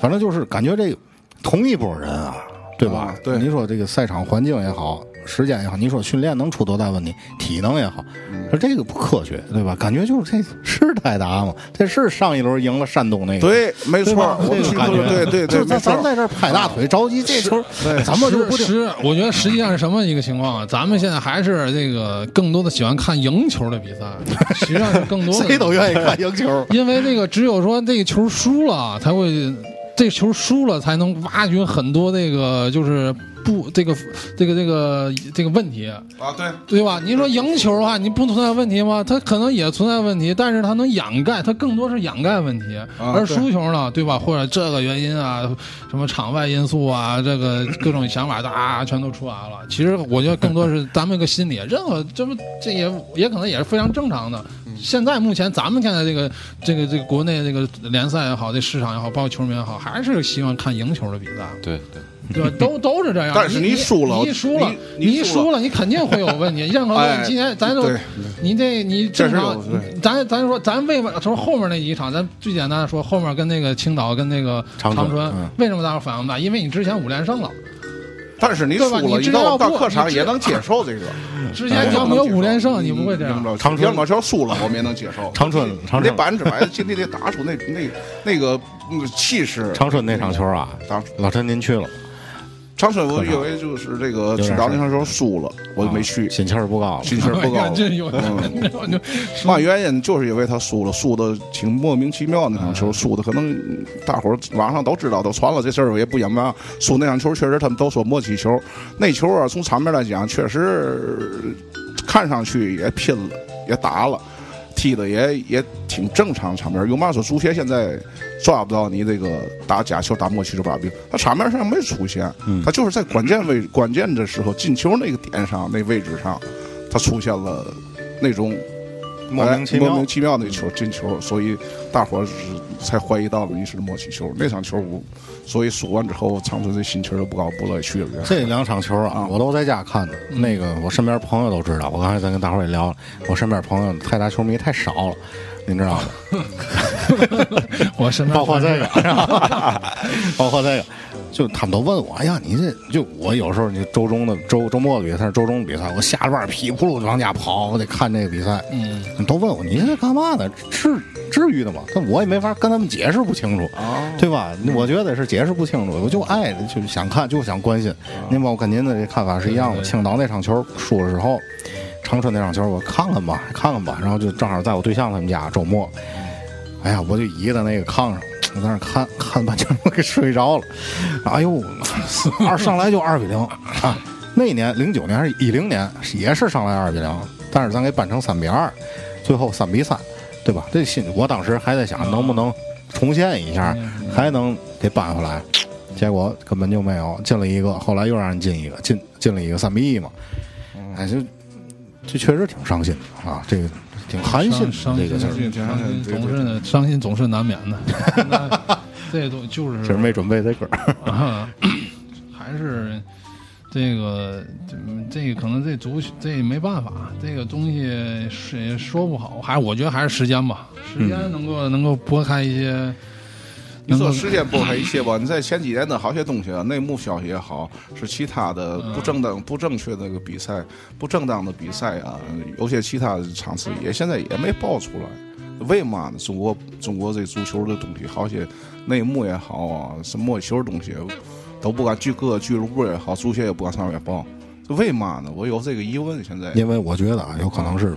反正就是感觉这个同一波人啊，对吧？啊对你说这个赛场环境也好，时间也好，你说训练能出多大问题，体能也好，嗯说这个不科学，对吧？感觉就是这是泰达吗？这是上一轮赢了山东那个。对，没错我这个感觉，对对对，就是咱咱。在这儿拍大腿着急，这球咱们就不定。是是，我觉得实际上是什么一个情况啊？咱们现在还是这个更多的喜欢看赢球的比赛，实际上是更多的谁都愿意看赢球。因为那个只有说这个球输了，才会这球输了，才能挖掘很多那个就是不这个这个这个这个问题，啊，对，对吧？你说赢球的话，你不存在问题吗？它可能也存在问题，但是它能掩盖，它更多是掩盖问题。而输球呢，对吧？或者这个原因啊，什么场外因素啊，这个各种想法啊，全都出来了。其实我觉得更多是咱们一个心理，任何这不这也也可能也是非常正常的。现在目前咱们现在这个这个这个国内这个联赛也好，这市场也好，包括球迷也好，还是希望看赢球的比赛。对对，对吧？都都是这样。但是你你输了你一输了，你你输了你一输了，你肯定会有问题。任何哎今天咱都，你这你正常这是有对，咱咱说咱为什么后面那几场，咱最简单的说，后面跟那个青岛跟那个长春为什么大家反应大？因为你之前五连胜了，但是你输了，对吧你你到到客场也能接受这个。之前你要没有五连胜，你不会这样。长长春要么球输了，我们也能接受。长春长春你得百分之百，你得打出那那那个那个气势。长春那场球啊，打老陈您去了吗？长春我以为就是这个青岛那场球输了，我就没去，心气儿不高。心气儿不高嘛 原因就是因为他输了，输的挺莫名其妙。那场球输的可能大伙儿网上都知道，都传了这事儿，我也不隐瞒。输那场球确实他们都说默契球，那球啊从场面来讲确实看上去也拼了，也打了。踢的也也挺正常，场面。有嘛说足协现在抓不到你这个打假球、打默契这把柄，他场面上没出现，他就是在关键位、关键的时候进球那个点上、那位置上，他出现了那种莫名其妙哎莫名其妙那球进球，所以大伙儿是才怀疑到了你是默契球。那场球我，所以输完之后，长春这心情儿就不高，不乐意去了。这两场球啊，我都在家看的。那个我身边朋友都知道，我刚才在跟大伙儿也聊了，我身边朋友泰达球迷太少了，您知道吗？我身边包括这个，包括这个，就他们都问我，哎呀，你这就我有时候你周中的周周末的比赛，周中的比赛，我下了班噼里扑噜就往家跑，我得看这个比赛。嗯，都问我你这干嘛呢？至至于的吗？但我也没法跟他们解释不清楚，哦对吧？我觉得是解释不清楚，我就爱就是想看，就想关心。您包括跟您的这看法是一样的。青岛那场球输了之后，长春那场球我看看吧，看看吧，然后就正好在我对象他们家周末，哎呀，我就倚在那个炕上，我在那看 看半天，我给睡着了。哎呦，二上来就二比零啊！那一年零九年还是一零年，也是上来二比零，但是咱给扳成三比二，最后三比三，对吧？这心我当时还在想能不能重现一下，还能给扳回来。结果根本就没有，进了一个，后来又让人进一个，进进了一个三比一嘛。哎，就这确实挺伤心的啊，这个挺寒心伤的这个事儿。心，伤心总是，伤心总是难免的。那这都就是其实没准备这歌儿，啊，还是这个这这个可能这足这没办法，这个东西是说不好，还我觉得还是时间吧，时间能够、能够拨开一些。你说时间拨开一切吧，你在前几年的好些东西啊，内幕消息也好，是其他的不正当、不正确的那个比赛、不正当的比赛啊，有些其他的场次也现在也没爆出来。为嘛呢？中国中国这足球的东西，好些内幕也好啊，什么球的东西都不敢，去各个俱乐部也好，足协也不敢上面报。为嘛呢？我有这个疑问。现在因为我觉得啊，有可能是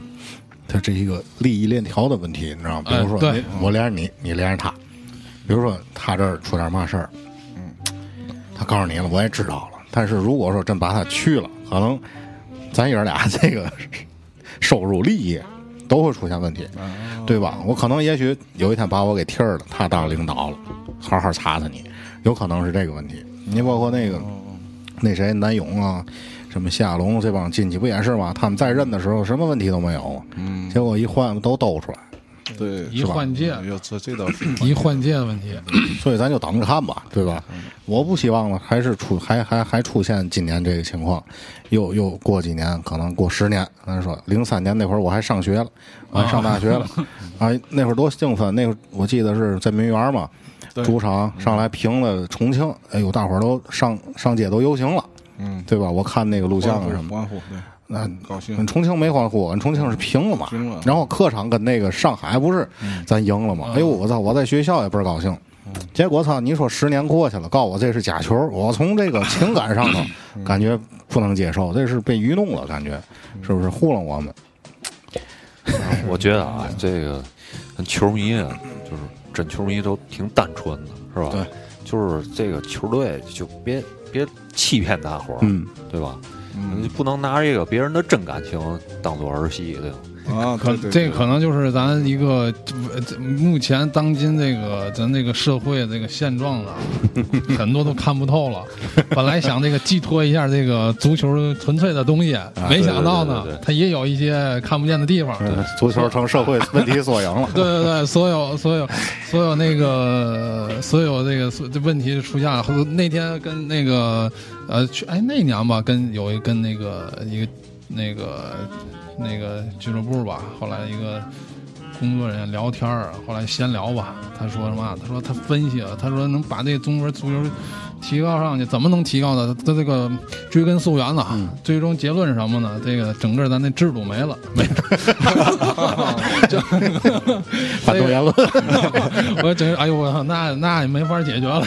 它这一个利益链条的问题，你知道吗？比如说，我连着你，你连着他，比如说他这儿出点嘛事儿，嗯，他告诉你了，我也知道了。但是如果说真把他去了，可能咱爷俩这个 收入利益都会出现问题，对吧？我可能也许有一天把我给替儿了，他当领导了，好好查查你，有可能是这个问题。你包括那个那谁南勇啊，什么夏龙这帮亲戚不也是吗？他们在任的时候什么问题都没有，嗯，结果一换都兜出来，对，一换届这这倒是。一换届问题，所以咱就等着看吧，对吧？我不希望呢，还是出还还还出现今年这个情况，又又过几年，可能过十年，咱说零三年那会儿我还上学了，我还上大学了，啊，那会儿多兴奋！那会儿我记得是在民园嘛，主场上来平了重庆，哎呦，大伙儿都上上街都游行了，嗯，对吧？我看那个录像啊什么那高兴重庆没欢呼，俺重庆是平了嘛。平了嗯然后客场跟那个上海不是咱赢了嘛？哎呦，我操！我在学校也倍儿高兴。结果操，你说十年过去了，告诉我这是假球，我从这个情感上头嗯感觉不能接受，这是被愚弄了，感觉是不是糊弄我们？我觉得啊，这个球迷啊，就是真球迷都挺单纯的，是吧？对，就是这个球队就别别欺骗大伙儿，嗯，对吧？你不能拿这个别人的真感情当做儿戏，对吧？啊，可这可能就是咱一个目前当今这个咱这个社会这个现状了，很多都看不透了。本来想这个寄托一下这个足球纯粹的东西，没想到呢对对对对，它也有一些看不见的地方。嗯 足球成社会问题缩影了。对对对，所有所有所有那个所有这个所这问题出现了。那天跟那个呃去哎那年吧，跟有一跟那个一个那个那个俱乐部吧，后来一个工作人员聊天儿，后来闲聊吧，他说什么？他说他分析了，他说能把那中国足球提高上去，怎么能提高呢？他这个追根溯源呢，最终结论是什么呢？这个整个咱那制度没了，没了，就 反动言论，我整个哎呦我操，那那也没法解决了。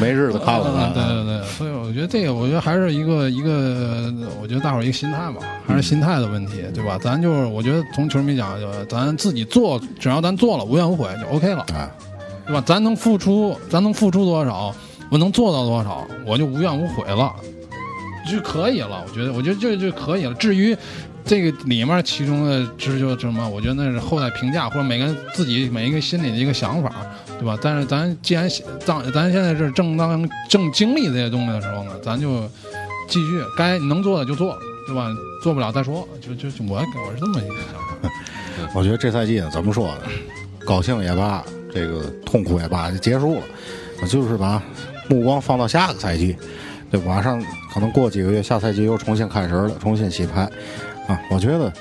没日子看了嗯对咱。对对，所以我觉得这个，我觉得还是一个一个，我觉得大伙儿一个心态吧，还是心态的问题，对吧？咱就是，我觉得从球迷讲，就咱自己做，只要咱做了无怨无悔就 OK 了，哎，对吧？咱能付出，咱能付出多少，我能做到多少，我就无怨无悔了，就可以了。我觉得，我觉得就就可以了。至于这个里面其中的知就什么，我觉得那是后代评价或者每个人自己每一个心里的一个想法，对吧？但是咱既然当咱现在是正当正经历这些东西的时候呢，咱就继续该能做的就做，对吧？做不了再说，就就就我我是这么一个想法。我觉得这赛季，怎么说呢？高兴也罢，这个痛苦也罢，就结束了。就是把目光放到下个赛季，对，马上可能过几个月，下赛季又重新开始了，重新洗牌啊！我觉得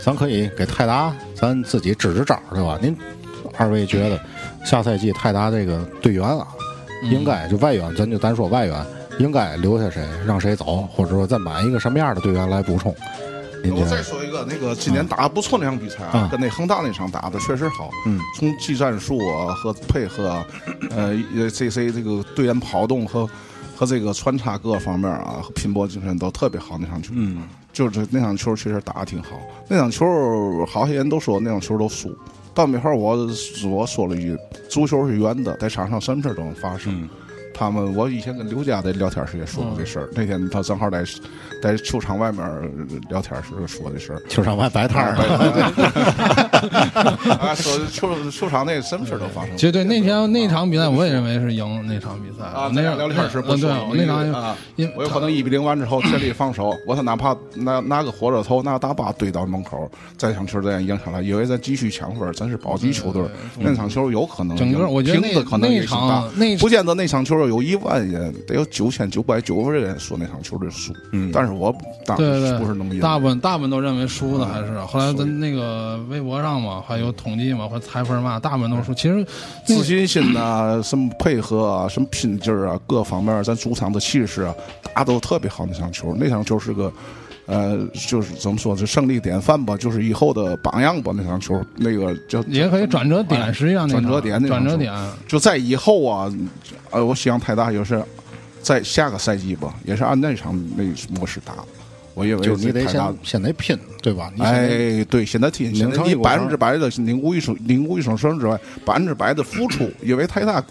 咱可以给泰达咱自己支支招，对吧？您二位觉得下赛季泰达这个队员啊，应该就外援，咱就单说外援，应该留下谁，让谁走，或者说再买一个什么样的队员来补充？我再？说一个，那个今年打的不错那场比赛啊，啊跟那恒大那场打的确实好。嗯，从技战术啊和配合啊，呃，呃这些这个队员跑动和和这个穿插各方面啊，和拼搏精神都特别好。那场球，嗯，就是那场球确实打的挺好。那场球好些人都说那场球都输，到那会儿我我说了一句：足球是圆的，在场上什么事都能发生。嗯他们，我以前跟刘佳在聊天时也说过这事儿。那天他正好在在球场外面聊天时说的事儿。球场外摆摊儿，啊，说球球场内什么事儿都发生。绝对那天那场比赛，我也认为是赢那场比赛啊，那场聊天时不嗯对，我那场啊，因我有可能一比零完之后全力防守，我他哪怕拿拿个火车头拿个大巴堆到门口，再场球这样赢下来，以为咱继续抢分，咱是保级球队，那场球有可能赢整个我觉得那可能那场那不见得那场球有一万人，得有九千九百九十人说那场球队输，嗯但是我当对对对，不是那么大部分大部分都认为输的还是。后来输咱那个微博上嘛，还有统计嘛，或者裁分嘛，大部分都输。其实自信心呐、什么配合啊，什么拼劲儿啊，各方面，咱主场的气势啊，打都特别好。那场球，那场球是个，呃，就是怎么说，是胜利典范吧，就是以后的榜样吧。那场球，那个叫也可以转折点，实际上那转折点转折点，就在以后啊，呃，我希望泰达就是在下个赛季吧，也是按那场那模式打。我认为就你得先先得拼，对吧？你哎，对，现在拼，现在你百分之百的凝固一声，拧鼓一声声之外，百分之百的付出，因为泰达，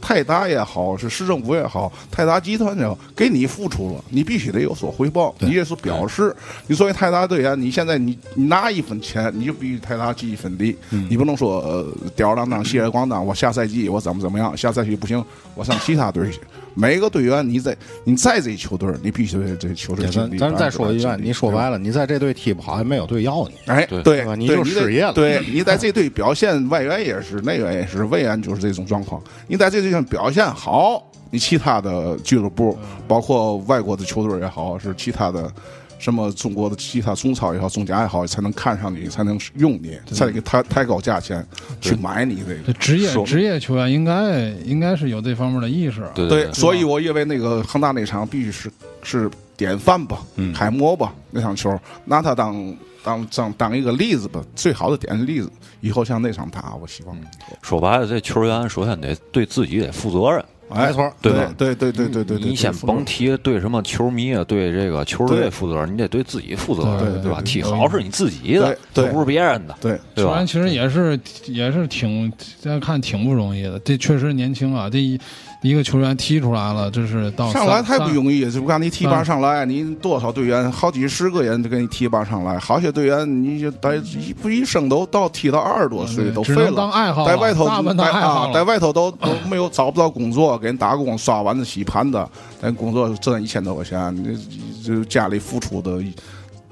泰达也好，是市政府也好，泰达集团也好，给你付出了，你必须得有所回报，你也是表示，你作为泰达队员，你现在你你拿一分钱，你就必须泰达记一分力，嗯你不能说呃吊儿郎当、谢儿光当，我下赛季我怎么怎么样，下赛季不行，我上其他队去。每个队员你在你在这球队，你必须得这球队对咱。咱再说一遍，你说白了。你在这队踢不好，也没有队要你。哎，对你就失业了对你在这队表现，外援也是，内援也是，外援就是这种状况。你在这队上表现好，你其他的俱乐部，包括外国的球队也好，是其他的什么中国的其他中超也好、中甲也好，才能看上你，才能用你，才给抬抬高价钱去买你这个。职业职业球员应该应该是有这方面的意识啊。对对，所以我认为那个恒大那场必须是是典范吧，嗯楷模吧，那场球拿他当当当当一个例子吧，最好的典型例子。以后像那场打，我希望。说白了，这球员首先得对自己得负责任。哎没错对吧对对对对对对，你先甭提对什么球迷啊，对这个球队负责，你得对自己负责，对对吧？对踢好是你自己的，对对又不是别人的，对对吧球员？其实也是也是挺现在看挺不容易的，这确实年轻啊，这一一个球员踢出来了，这是到上来太不。容易，就不看你提拔上来，你多少队员，好几十个人都给你提拔上来，好些队员你就得一不一生都到踢到二十多岁都废了，当爱好在外头在啊在外头都都没有找不到工作，给人打工刷碗子洗盘子，咱工作挣一千多块钱，你就家里付出的。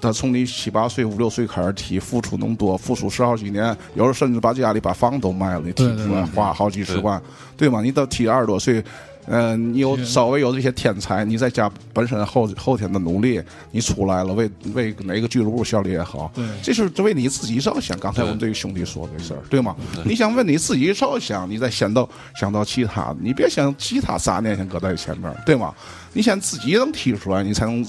他从你七八岁、五六岁开始踢，付出那么多，付出十好几年，有时候甚至把家里把房都卖了，你踢出来花好几十万，对吗？你到踢二十多岁，嗯、你有稍微有这些天才，你再加本身后后天的努力，你出来了，为为哪个俱乐部效力也好，这是为你自己着想。刚才我们这个兄弟说这事儿，对吗？你想为你自己着想，你再想到想到其他的，你别想其他杂念先搁在前面，对吗？你先自己能踢出来，你才能。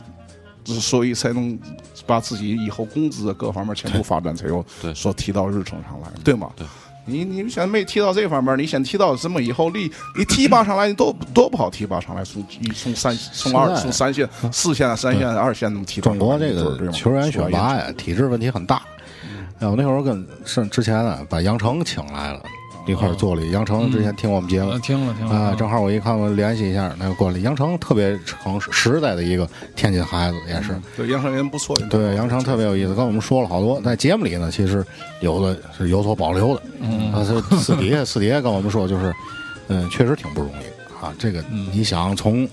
所以才能把自己以后工资各方面全部发展才有对说提到日程上来，对吗？对你你现在没提到这方面，你先提到什么以后力，你提拔上来，你多多 不好提拔上来，从一从三从二从三线、四线、三线、二线那么提。中国这个球员选拔呀，体制问题很大。哎，我那会儿跟是之前呢，把杨成请来了，一块儿做了。杨成之前听我们节目呃听了听了啊，正好我一看，我联系一下，那个过来。杨成特别诚实实在的一个天津孩子，也是。对杨成人不错，对，杨成特别有意思，跟我们说了好多。在节目里呢，其实有的是有所保留的。嗯，他是私底下私底下跟我们说，就是，嗯，确实挺不容易啊。这个你想从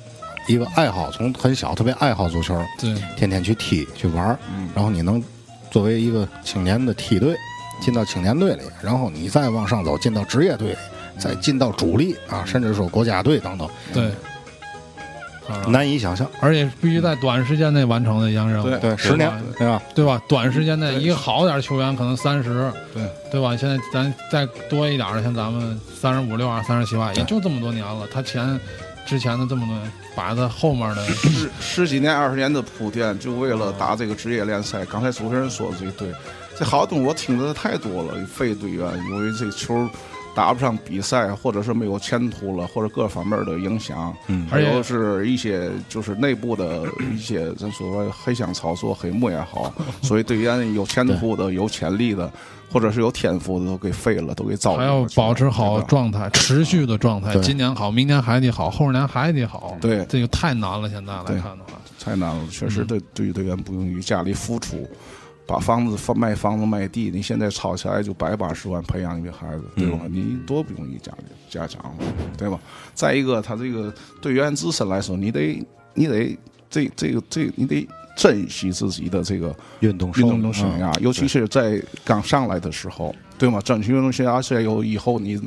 一个爱好，从很小特别爱好足球，对天天去踢去玩儿，然后你能作为一个青年的梯队进到青年队里，然后你再往上走进到职业队里，再进到主力啊，甚至说国家队等等，对，啊难以想象。而且必须在短时间内完成的一项任务，对对，十年对吧？对吧？短时间内一个好点儿球员可能三十，对对吧？现在咱再多一点儿的，像咱们三十五六啊、三十七八，也就这么多年了。他前之前的这么多年，把他后面的十十几年、二十年的铺垫，就为了打这个职业联赛。刚才主持人说的这对，这好东西我听的太多了。废队员因为这球打不上比赛，或者是没有前途了，或者各方面的影响，嗯还有是一些就是内部的一些咱说黑箱操作、黑幕也好，所以队员有前途的、有潜力的，或者是有天赋的都给废了，都给糟了还要保持好状态，持续的状态。今年好，明年还得好，后年还得好。对这个太难了。现在来看的话，太难了，确实对对于队员不容易，家里付出，把房子放卖房子卖地，你现在炒起来就百八十万培养一个孩子，对吧？你多不容易家里家长，对吧？再一个，他这个队员自身来说，你得你得这这个这你得珍惜自己的这个运动运动生嗯涯，尤其是在刚上来的时候，对吗？争取运动生涯是有以后你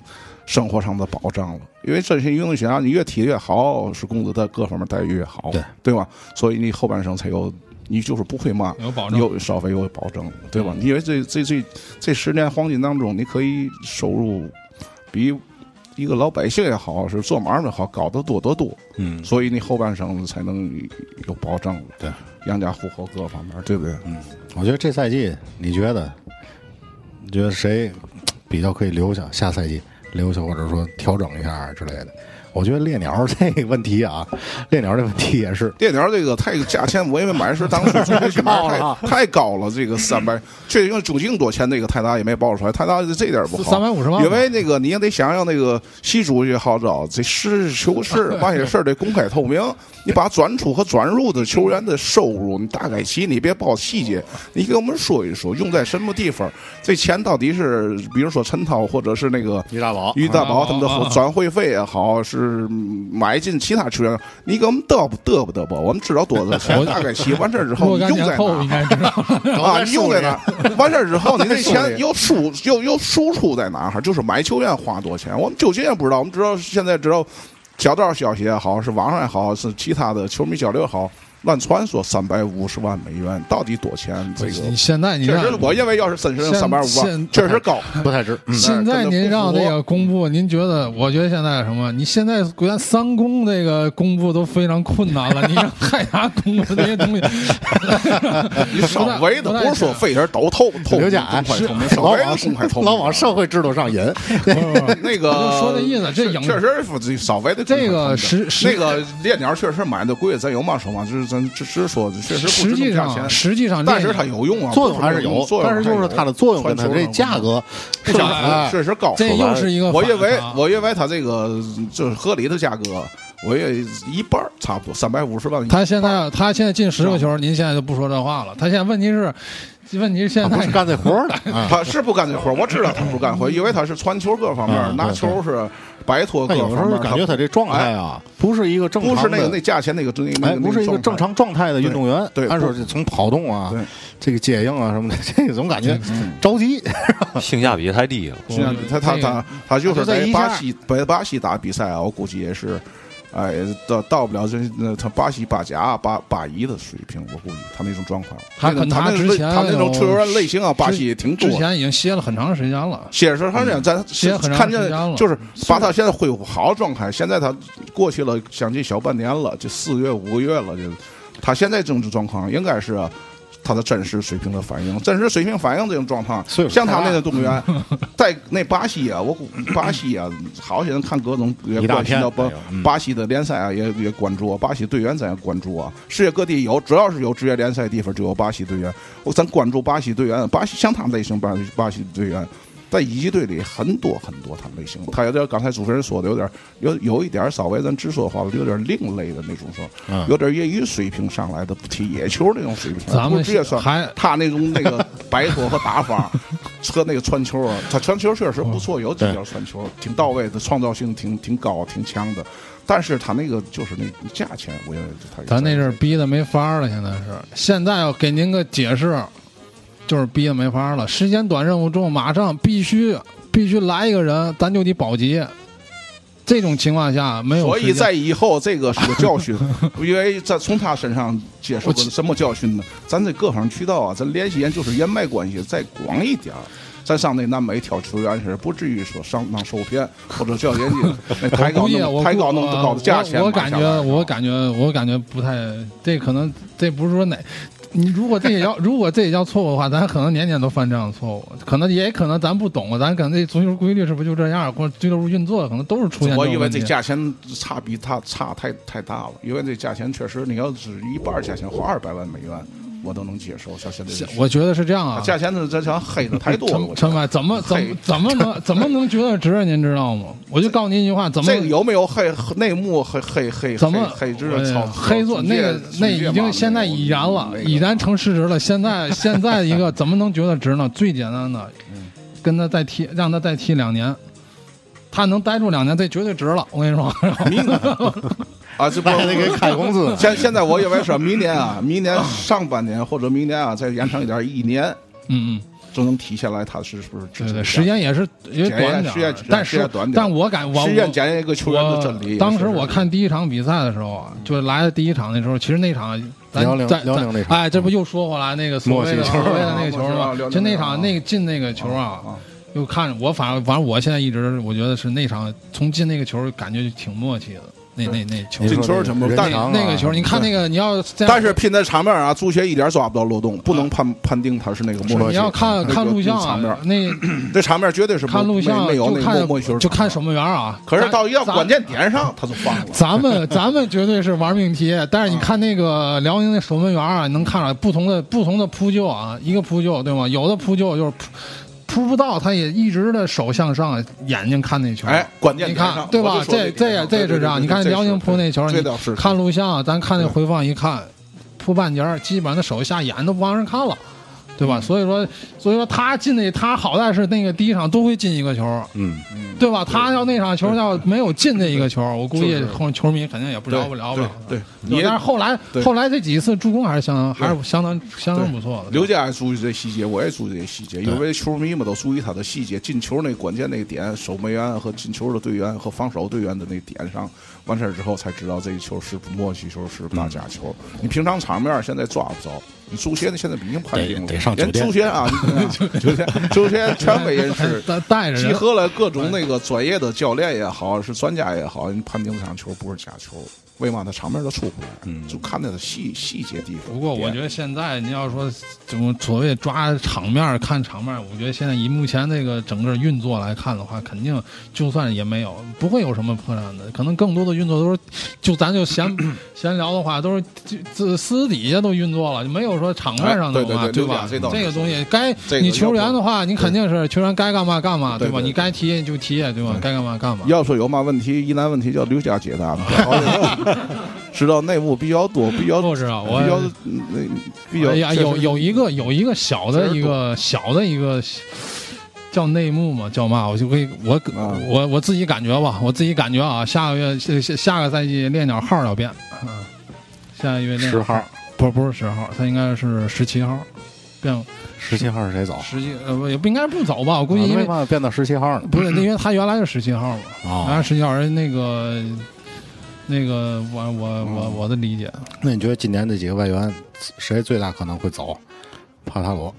生活上的保障了。因为珍惜运动生涯，你越踢越好，是工资的各方面待遇越好，对对吧？所以你后半生才有，你就是不会骂，有保证有稍微有保证，对吧？因为这这这这十年黄金当中，你可以收入比一个老百姓也好，是做买卖好，高得多得多。嗯，所以你后半生才能有保证，对，养家糊口各方面，对不对？嗯，我觉得这赛季你觉得，你觉得谁比较可以留下？下赛季留下，或者说调整一下之类的？我觉得猎鸟这个问题啊，猎鸟这问题也是猎鸟这个太价钱，我因为买的时候当初准备去买高了啊太 太高了，这个三百，确实因为究竟多钱那个泰达也没报出来，泰达这点不好，350万因为那个你也得想想那个习主席号召，这实事求是，把些事儿得公开透明。你把转出和转入的球员的收入，你大概齐，你别报细节，你给我们说一说，用在什么地方？这钱到底是，比如说陈涛或者是那个于大宝于大宝他们的转会费也好，是是买进其他球员，你给我们嘚不嘚不嘚不？我们知道多少钱，大概齐。完事儿之后，你用在哪？啊，你用在哪？完事儿之后，你那钱又输又又输出在哪哈？就是买球员花多少钱？我们究竟也不知道，我们知道现在知道小道消息也好，是网上也好，是其他的球迷交流也好，乱传说三百五十万美元到底多钱？这个你现在你让确实，我认为要是真是三百五万，确实高。不太值。嗯，现在您让那个公布，您觉得？我觉得现在什么？你现在连三公这个公布都非常困难了，你让海牙公布这些东西，你稍微的不是说非得都透透刘家公开透明，稍老往公开透明，老往社会制度上引。那个说这意思这影确实稍微的这个实实那个猎鸟确实买的贵，咱有嘛说嘛，就是咱只是说确实不实际上实际上但是它有用啊，作用还是有，作用但是就是它的作用跟它这价格不相符，确实高。这又是一个我认为我认为它这个就是合理的价格，我也一半儿差不多三百五十万。他现在他现在进十个球，您现在就不说这话了。他现在问题是，问题是现在他不是干这活儿的啊。他是不干这活儿，我知道他不干活儿，因为他是传球各方面，嗯拿球是摆脱有时方面。候感觉他这状态啊，不是一个正常，不是那个那价钱那个那个哎，不是一个正常状态的运动员。对对按说是从跑动啊对，这个接应啊什么的，这个总感觉着急。性价比太低了。性价比他他这个他他就是在巴西在巴西打比赛啊，我估计也是，哎，到到不了这那他巴西巴甲巴巴乙的水平，我估计他那种状况，他跟他那他之前他那种有球员类型啊，巴西也挺多之。前已经歇了很长时间了。歇是他这样，咱歇很长时间了见就是把他现在恢复好状态，现在他过去了将近小半年了，就四个月五个月了，就他现在这种状况应该是啊他的真实水平的反应，真实水平反应这种状况，像他那个动物园，在那巴西啊，我估巴西啊，好些人看各种也关心到巴巴西的联赛啊，也也关注啊，巴西队员咱也关注啊，世界各地有，只要是有职业联赛的地方就有巴西队员，我咱关注巴西队员，巴西像他们类型巴巴西队员。在乙级队里很多很多他们类型，他有点刚才主持人说的有点有有一点稍微咱直说话了，有点另类的那种说，嗯有点业余水平上来的不踢野球那种水平，咱们不直接算还他那种那个摆脱和打法和那个传球啊，他传球确实不错，有几脚传球挺到位的，创造性挺挺高挺强的，但是他那个就是那价钱，我认为他咱那阵逼的没法了，现在是。现在要给您个解释，就是逼的没法了。时间短，任务重，马上必须必须来一个人，咱就得保级。这种情况下没有所以在以后这个是个教训，因为在从他身上接受过什么教训呢？咱这各方渠道啊，咱联系人就是人脉关系再广一点儿。咱上那南美挑球员时，不至于说上当受骗，或者叫人家那抬高那么抬高那么高的价钱我感觉，我感觉，我感觉不太，这可能这不是说哪。你如果这也要 如果这也叫错误的话，咱可能年年都犯这样的错误，可能也可能咱不懂，咱可能这足球规律是不是就这样，或者俱乐部运作可能都是出现我以为。这价钱差比他差太太大了，因为这价钱确实，你要是一半价钱花二百万美元，我都能接受。像现在这我觉得是这样啊，价钱呢这像黑的太多了。陈陈外怎么怎么怎么能 怎么能觉得值？您知道吗？我就告诉您一句话，怎么这个有没有黑内幕黑黑黑怎么黑黑制哎呀的操黑做那个那已经现在已然了，已然成事实了。现在现在一个怎么能觉得值呢？最简单的，嗯跟他再踢，让他再踢两年，他能待住两年，这绝对值了。我跟你说，啊，这不那还得给开工资现现在我以为是明年啊，明年上半年或者明年啊，再延长一点，一年嗯嗯，就能体现来他是不是对对，时间也是也短点时间，但是时间短点但我感我实验我检验一个球员的真理。当时我看第一场比赛的时候啊，就来的第一场那时候，其实那场咱辽宁在辽宁那场哎，这不又说回来那个所谓的所谓的那个球啊吗就那那场场那个进那个球啊啊，又看我反正反正我现在一直我觉得是那场从进那个球感觉就挺默契的，那那那球进球什么但人墙啊那个球，你看那个，你要但是拼在场面啊，足协一点抓不到漏洞，不能判判定他是那个默契。你要看看录像啊，，那这场面 绝对是看录像没没有那个球就看守门员啊。可是到一到关键点上，他就放了。咱们咱们绝对是玩命踢，但是你看那个辽宁那守门员啊，能看出来不同的不同的扑救啊，一个扑救对吗？有的扑救就是扑扑不到，他也一直的手向上，眼睛看那球。哎关键你看对吧这这也这也是这样。你看辽宁扑那球，你看录像，咱看那回放一看，扑半截儿，基本上他手下眼都不往上看了。对吧？所以说，所以说他进那他好在是那个第一场都会进一个球，嗯，对吧？他要那场球要没有进那一个球，我估计后球迷肯定也不对了不了不了。对，对但是后来后来这几次助攻还是相当还是相当相当不错的。刘家也注意这细节，我也注意这些细节，因为球迷们都注意他的细节，进球那关键那个点，守门员和进球的队员和防守队员的那点上，完事儿之后才知道这个球是不默契球，是不大假球。你平常场面现在抓不着。你足协现在已经判定了，得得上连店。足协啊，足协足协权威人士带带着集合了各种那个专业的教练也好，是专家也好，你判定这场球不是假球，为嘛他场面都出不来？嗯，就看那个细细节地方。不过我觉得现在你要说怎么所谓抓场面看场面，我觉得现在以目前这个整个运作来看的话，肯定就算也没有不会有什么破绽的，可能更多的运作都是就咱就闲 闲聊的话，都是就这私底下都运作了，就没有说场面上的嘛，哎对对对吧？这这个东西该这个你球员的话，你肯定是球员该干嘛干嘛，吧？对吧你该提就提，对吧？该干嘛干嘛。要说有嘛问题，疑难问题叫刘佳解答，知道内幕比较多，比较不知道我比较嗯那比较哎呀，有有一个有一个小的一个小的一个叫内幕嘛，叫嘛？我就可以我啊我我自己感觉吧，我自己感觉啊，下个月下下下个赛季练鸟号要变，嗯，下个月练十号，不不是十号，他应该是十七号，变十七号是谁走？十七呃不也不应该不走吧？我估计因为嘛变到十七号了？不是因为他原来是十七号嘛，哦原来十七号人那个那个我我我嗯我的理解，那你觉得今年这几个外援谁最大可能会走？帕塔罗，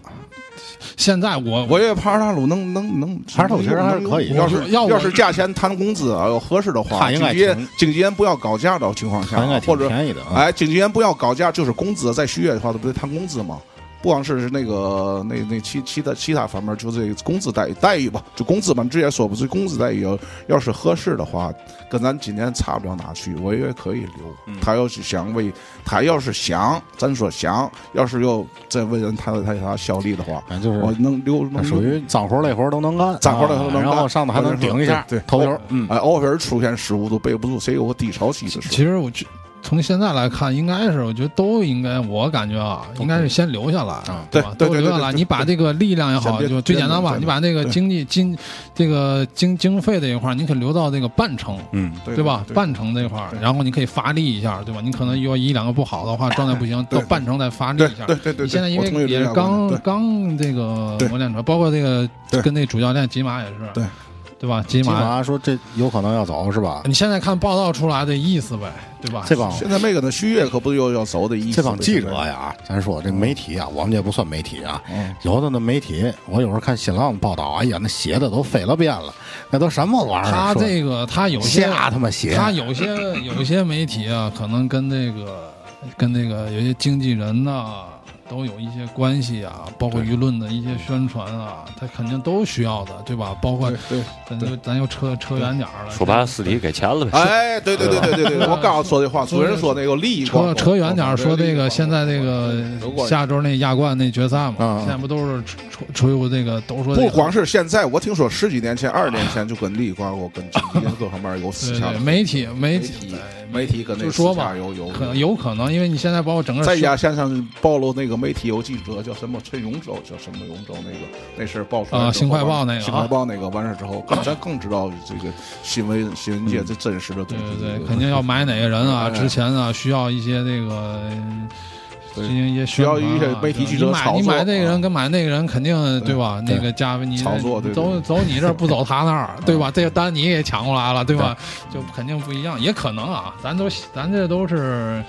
现在我我觉得帕尔塔鲁能能能，帕尔塔鲁其实还是可以要是要要是价钱谈工资啊，有合适的话，他应该经纪人挺经纪人不要高价的情况下应该，挺或者便宜的啊哎，经纪人不要高价，就是工资在续约的话，都不得谈工资嘛。不光是那个那那其其他其他方面，就这个工资待遇待遇吧，就工资嘛，直接说不是工资待遇要要是合适的话，跟咱今年差不了哪去，我以为可以留。嗯他要是想为他要是想，咱说想，要是又再为人他他他效力的话，反正就是我能留能属于脏活累活都能干，脏活累活都能干啊然后上头还能顶一下，对对头球，嗯，哎，偶尔出现失误都背不住，谁有个低潮期的时候？其实我觉从现在来看，应该是我觉得都应该，我感觉啊，应该是先留下来，啊对吧？都留下来。你把这个力量也好，就最简单吧，你把那个经济经这个经经费这一块，你可以留到这个半程。嗯，对吧？半程这块，然后你可以发力一下，对吧？你可能有一两个不好的话，状态不行，到半程再发力一下。对对对，你现在因为也是刚刚这个对磨练出来，包括这个跟那主教练吉马也是，对对吧？吉起马，说这有可能要走是吧？你现在看报道出来的意思呗，对吧？这帮现在没跟他续约，可不又要走的意思。这帮记者呀，咱说这媒体啊，我们也不算媒体啊，嗯有的那媒体，我有时候看新浪报道，哎呀，那写的都飞了遍了，那都什么玩意儿？他这个他有些瞎他妈写，他有些有些媒体啊，可能跟那个跟那个有些经纪人呐、都有一些关系啊，包括舆论的一些宣传啊，他肯定都需要的，对吧？包括对对。咱就咱又扯扯远点儿了，说白了，私底给钱了呗。哎，对对对对对对，我刚要说这话，主持人说那个利益扯扯远点儿说这个现在这个下周那亚冠那决赛嘛，嗯现在不都是吹吹吹这个都说不光是现在，我听说十几年前、二十年前就跟利益挂钩，跟各方面有私下 媒体媒媒体体媒体跟那个就说吧有有可能有可能，因为你现在把我整个再加上暴露那个媒体有记者叫什么陈永洲，叫什么永洲那个那事儿爆出来啊新快报那个啊新快报那个完事儿之后，更咱更知道这个新闻新闻界最真实的东西。对对对，肯定要买哪个人啊，哎之前啊需要一些这个。对进行一些需要一些媒体记者对吧你买你买那个啊人跟买那个人肯定对吧？那个价位你炒作对对走走你这儿不走他那儿，对吧？这个单你也抢过来了，对吧？就肯定不一样，也可能啊，咱都咱这都是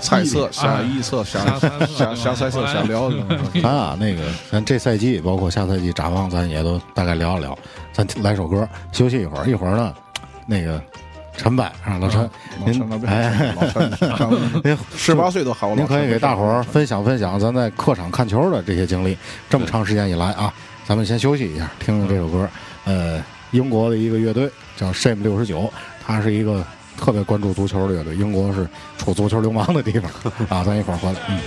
猜测、哎瞎臆测、瞎瞎猜测瞎瞎猜测、想聊。咱啊，那个咱这赛季包括下赛季展望，咱也都大概聊一聊。咱来首歌，休息一会儿，一会儿呢，那个陈柏啊，老陈，老陈那您哎，老陈，您十八岁都好了。您可以给大伙儿分享分享咱在客场看球的这些经历。这么长时间以来啊，咱们先休息一下，听听这首歌。呃，英国的一个乐队叫 Shame 六十九，它是一个特别关注足球的乐队。英国是出足球流氓的地方啊，咱一块儿回来，嗯。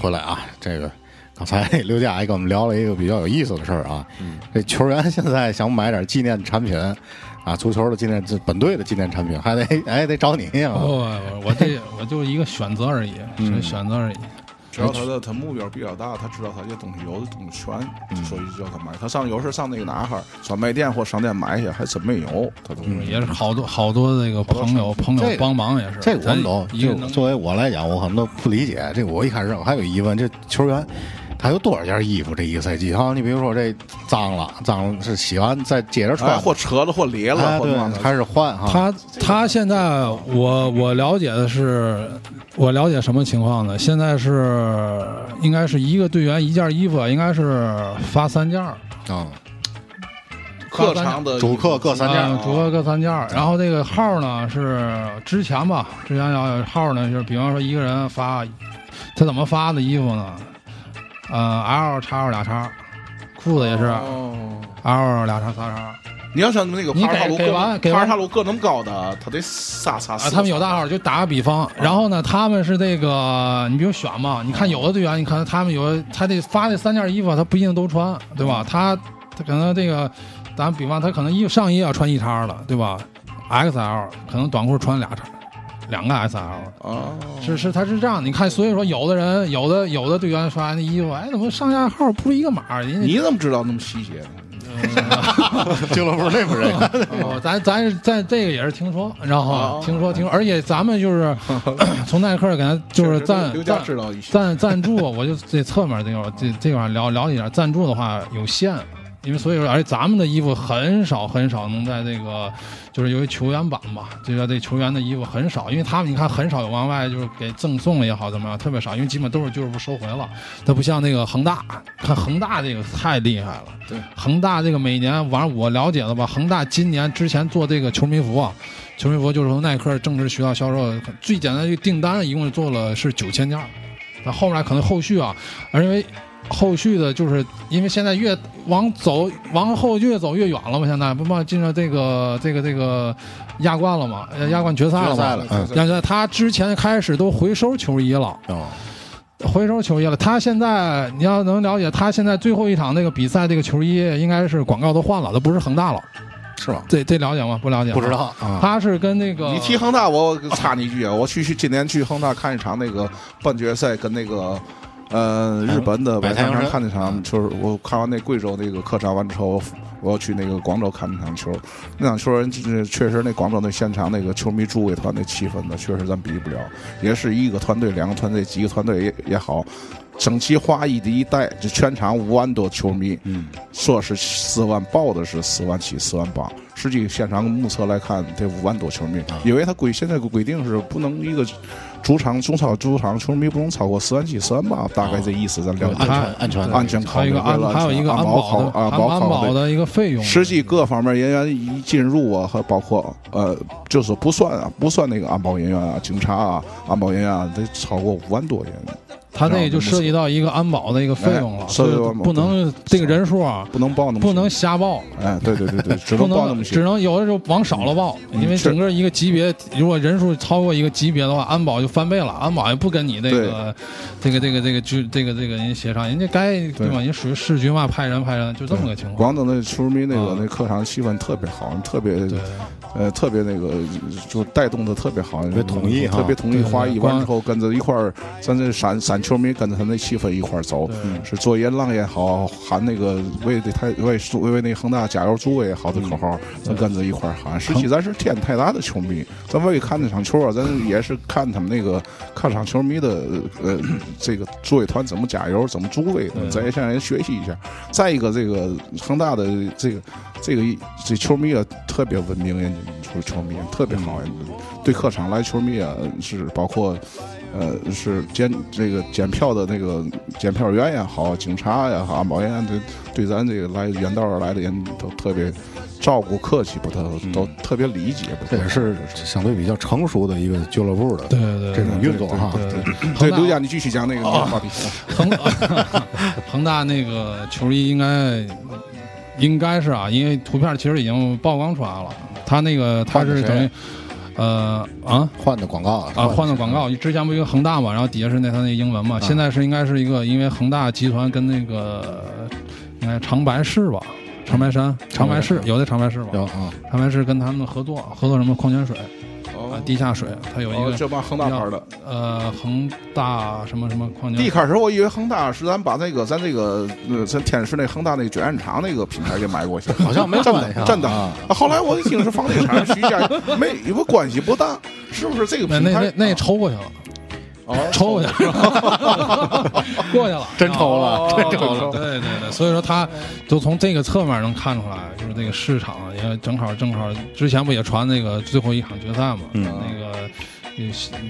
回来啊，这个刚才刘佳也跟我们聊了一个比较有意思的事儿啊。嗯这球员现在想买点纪念产品啊，足球的纪念，这本队的纪念产品，还得哎得找你啊。哦，我这我就一个选择而已，是选择而已。只要他的他目标比较大，他知道他这东西有的东西全，所以就叫他买。他上有时上那个哪哈儿专卖店或商店买去，还真没有，他都也是好多好多这个朋友朋友帮忙也是，这个我们懂，就作为我来讲，我可能都不理解。这个我一开始我还有疑问，这球员他有多少件衣服？这一个赛季哈，你比如说这脏了，脏了是洗完再接着哎，穿，或扯了或裂了，哎对或怎么，还是换哈。他他现在我我了解的是，我了解什么情况呢？现在是应该是一个队员一件衣服，应该是发三件儿，啊，客场的主客各三件啊主客各三件儿。然后这个号呢是之前吧，之前要有号呢，就是比方说一个人发，他怎么发的衣服呢？呃，L 叉 L 俩叉，裤子也是哦，L 俩叉仨叉。你要像那个你帕尔塔鲁给给完给完帕尔塔鲁个那么高的，他得仨仨啊，四他们有大号，就打个比方，啊然后呢，他们是这个，你比如选嘛，你看有的队员，你看他们有他得发这三件衣服，他不一定都穿，对吧？他他可能这个，咱比方他可能衣服上衣要穿一叉的，对吧？XL 可能短裤穿俩叉，两个 S L 哦，是是，他是这样。你看，所以说有的人，有的有的队员穿那衣服，哎，怎么上下号不是一个码儿？人家你怎么知道那么细节呢？俱乐部内部人 哦，咱咱是在这个也是听说，然后哦听说听说，而且咱们就是 从耐克给他就是赞刘家赞知道，赞赞助，我就这侧面这个这这块儿聊聊一点，赞助的话有限，因为所以说，而且咱们的衣服很少很少能在这个就是由于球员版嘛，这个这球员的衣服很少，因为他们你看很少有往外就是给赠送了也好怎么样，特别少，因为基本都是俱乐部收回了，它不像那个恒大，看恒大这个太厉害了，对，恒大这个每年，反正我了解的吧，恒大今年之前做这个球迷服啊。球迷服就是从耐克正式渠道销售，最简单的一个订单一共做了是九千件儿，那后面来可能后续啊，而因为后续的就是因为现在越往走往后越走越远了嘛，现在不嘛进了这个这个这个亚冠了嘛，呃亚冠决赛了嘛决赛了，嗯亚冠他之前开始都回收球衣了。哦，回收球衣了，他现在你要能了解，他现在最后一场那个比赛，这个球衣应该是广告都换了，都不是恒大了，是吧？这这了解吗？不了解，不知。道啊。他是跟那个你提恒大，我插你一句啊，我去去今年去恒大看一场那个半决赛，跟那个呃日本的百太阳看那场球，我看完那贵州那个客场完之后，我要去那个广州看那场球，那场球人确实那广州那现场那个球迷助威团那气氛呢，确实咱比不了，也是一个团队、两个团队、几个团队也也好。整齐划一的一带，就全场五万多球迷，嗯，说是四万，报的是四万七、四万八，实际现场目测来看，得五万多球迷，因为他规现在规定是不能一个主场中超主场球迷不能超过四万七、四万八，大概这意思，咱了解。安全安全安全考虑，还有一个安为了还有一个安安保考啊，安安保考虑保的一个费用，实际各方面人员一进入啊，和包括呃，就是不算啊，不算那个安保人员啊、警察啊、安保人员啊，得超过五万多人，他那个就涉及到一个安保的一个费用了，哎所以不能这个人数啊，不能报不能瞎报。哎，对对对对，只不能报只。能有的时候往少了报，因为整个一个级别，如果人数超过一个级别的话，安保就翻倍了，安保也不跟你这个这个这个这个就这个这个人协商，人家该对。吧？人属于市局嘛，派人派人，就这么个情况。广东的球迷那个啊。那客场气氛特别好，特别对，呃，特别那个就带动的特别好，特别同意哈特别统一。对华谊完之后，跟着一块儿，咱这山山球迷跟着他那气氛一块儿走，是做演浪也好，喊那个为这太为为为那恒大加油助威也好的口号，咱跟着一块儿喊。实际咱是天泰达的球迷，咱为看那场球啊，咱也是看他们那个看场球迷的呃 这个助威团怎么加油，怎么助威的，咱也向人学习一下。再一个，这个恒大的这个这个这球迷啊，特别文明，人家说球迷特别好，对客场来球迷啊是包括。呃，是检这个检票的那个检票员也好，警察也好，安保员对对咱这个来远道而来的人都特别照顾客气，不都都特别理解，不这也是相对比较成熟的一个俱乐部的对对这种运作哈。对对对，刘佳，你继续讲那个那个话题。恒 恒大那个球衣应该应该是啊，因为图片其实已经曝光出来了，他那个他是等于呃啊。换的广告啊，换的广告，之前不一个恒大嘛，然后底下是那他那英文嘛，现在是应该是一个，因为恒大集团跟那个应该长白市吧，长白山、长白市。有的长白市吧，有。啊，长白市跟他们合作，合作什么矿泉水啊，地下水，它有一个哦这帮恒大牌的，呃，恒大什么什么矿泉水，一开始我以为恒大是咱把那个咱这个呃咱天市那恒大那个卷烟厂那个品牌给买过去，好像没真关系啊的真的啊。后来我一听是房地产 徐家没有个关系不大，是不是这个品牌？那那那抽过去了，哦 抽过去了，过去了，真抽了哦真抽了对对对，所以说他就从这个侧面能看出来，就是这个市场也正好正好，之前不也传那个最后一场决赛嘛，嗯那个。呃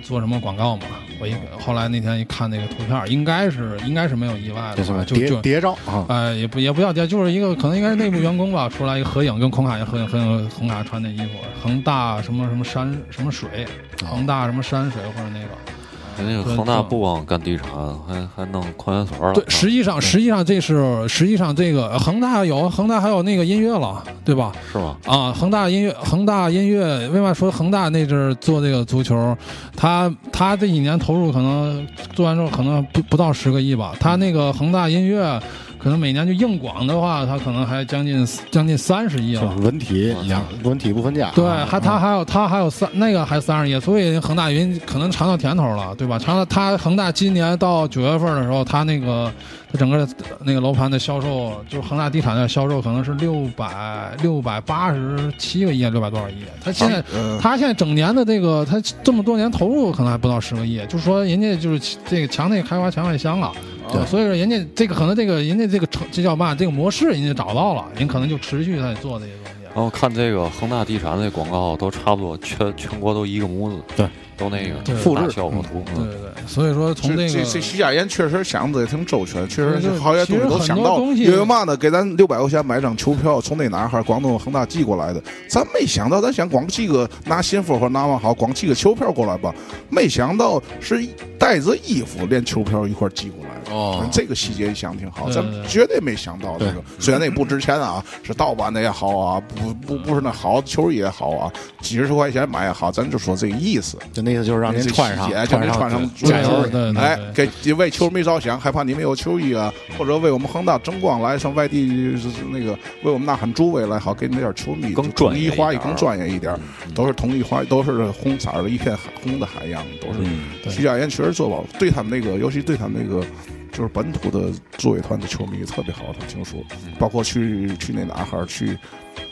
做什么广告嘛？我一后来那天一看那个图片，应该是应该是没有意外的就就谍谍照啊？哎，也不也不要谍，就是一个可能应该是内部员工吧，出来一个合影，跟孔卡也合影，合影孔卡穿那衣服，恒大什么什么山什么水，恒大什么山水或者那个。那个恒大不光干地产，还还弄矿泉水了。对，实际上实际上这是实际上这个恒大有恒大还有那个音乐了，对吧？是吗？啊，恒大音乐，恒大音乐，为嘛说恒大那阵儿做这个足球，他他这几年投入可能做完之后可能不不到十个亿吧，他那个恒大音乐可能每年就硬广的话，他可能还将近将近三十亿了就是。文体两文体不分家啊。对，还他还有他还有三那个还三十亿，所以恒大云可能尝到甜头了，对吧？尝到他恒大今年到九月份的时候，他那个他整个那个楼盘的销售，就是恒大地产的销售可能是六百六百八十七个亿，六百多少亿？他现在、嗯他现在整年的这个他这么多年投入可能还不到十个亿，就是说人家就是这个墙内开花墙外香了。对，所以说人家这个可能这个人家这个成这叫嘛？这个模式人家找到了，人可能就持续在做这些东西。然后看这个恒大地产的广告都差不多，全全国都一个模子，对，都那个复制效果图。对对对，所以说从那个这这徐家岩确实想的也挺周全，确实是好些东西都想到因为嘛呢？给咱六百块钱买张球票，从那哪儿哈广东恒大寄过来的，咱没想到，咱想光寄个拿信封或者拿完好，光寄个球票过来吧，没想到是带着衣服连球票一块寄过来的。哦这个细节想挺好，咱绝对没想到这个。虽然那不值钱啊，是盗版的也好啊，不不不是那好球衣也好啊，几十块钱买也好，咱就说这个意思。就那意思就是让您这穿上细节，就穿上您穿上足球哎，给为球迷着想，害怕你没有球衣啊，或者为我们恒大争光来上外地那个为我们呐喊助威来好，给你们点球迷更就专业一点统一更专业一点，都是统一化，都是红色的一片海红的海洋，都是。对徐家岩确实做到，对他们那个，尤其对他们那个。就是本土的作为团的球迷特别好，他听说，包括去去那哪哈儿，去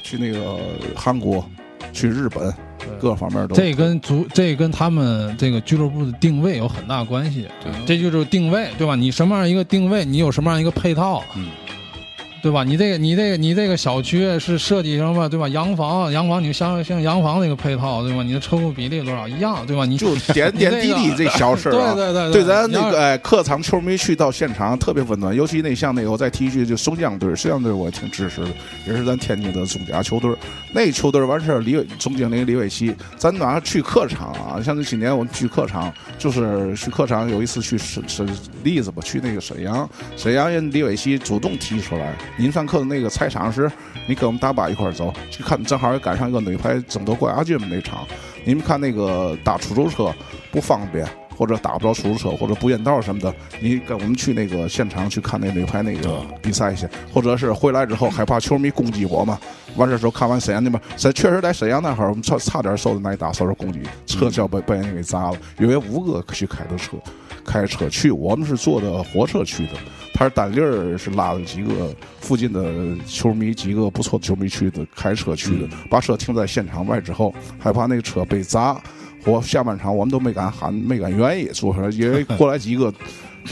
去那个韩国，去日本，各方面都这跟足这跟他们这个俱乐部的定位有很大关系。对这就是定位，对吧？你什么样一个定位，你有什么样一个配套，嗯对吧？你这个你这个你这个小区是设计什么，对吧？洋房洋房你像像洋房那个配套，对吧？你的车库比例多少一样，对吧？你就 点点滴滴这小事儿啊，对对对对咱那个哎客场球迷去到现场特别温暖，尤其那像那个我再提一句，就松江队，松江队我也挺支持的，也是咱天津的中甲球队。那球队完事儿，李伟总经理李伟奇，咱哪去客场啊？像这几年我们去客场，就是去客场有一次去沈沈例子吧，去那个沈阳，沈阳人李伟奇主动提出来，您上课的那个菜场时，你跟我们大巴一块儿走，去看，正好也赶上一个女排争夺冠亚军那场。你们看那个打出租车不方便，或者打不着出租车，或者不认道什么的，你跟我们去那个现场去看那女排那个比赛去，或者是回来之后害怕球迷攻击我嘛，完事之后看完沈阳那边，在确实在沈阳那会儿，我们差差点受的那一打受到攻击，车就要被被人给砸了，因为五个去开的车。开车去，我们是坐的火车去的。他是单立儿是拉了几个附近的球迷，几个不错的球迷去的，开车去的，把车停在现场外之后，害怕那个车被砸。我下半场我们都没敢喊，没敢愿意坐上来，因为过来几个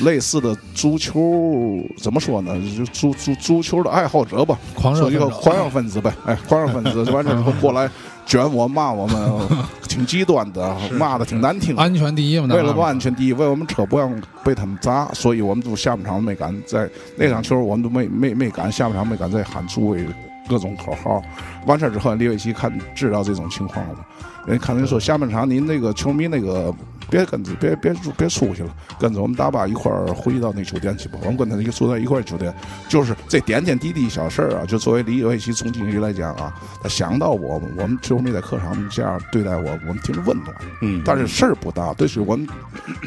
类似的足球怎么说呢？就足足足球的爱好者吧，狂热说一个狂热分子呗，哎，狂热分子完事之后过来卷我骂我们，挺极端的，骂的挺难听。安全第一嘛，为了不安全第一，为我们车不让被他们砸，所以我们都下半场没敢在那场球，我们都没没没敢下半场没敢再喊出位各种口号。完事儿之后，李伟奇看知道这种情况了嘛？人看人说下半场您那个球迷那个别跟着别别别出去了，跟着我们大巴一块儿回到那酒店去吧。我们跟他一个住在一块儿酒店，就是这点点滴滴小事儿啊，就作为李伟奇总经理来讲啊，他想到我们，我们球迷在客场这样对待我，我们挺温暖。嗯但是事儿不大，对，是我们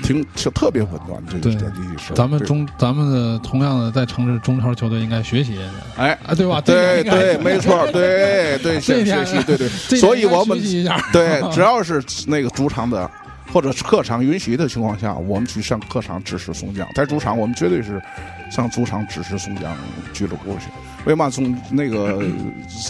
挺是特别温暖这点滴滴事儿。咱们中咱们的同样的在城市中超球队应该学习哎。啊，对吧？对对，没错，对 对，学习，对对，所以我们对，只要是那个主场的或者客场允许的情况下，我们去上客场支持松江，在主场我们绝对是上主场支持松江俱乐部去。为嘛从那个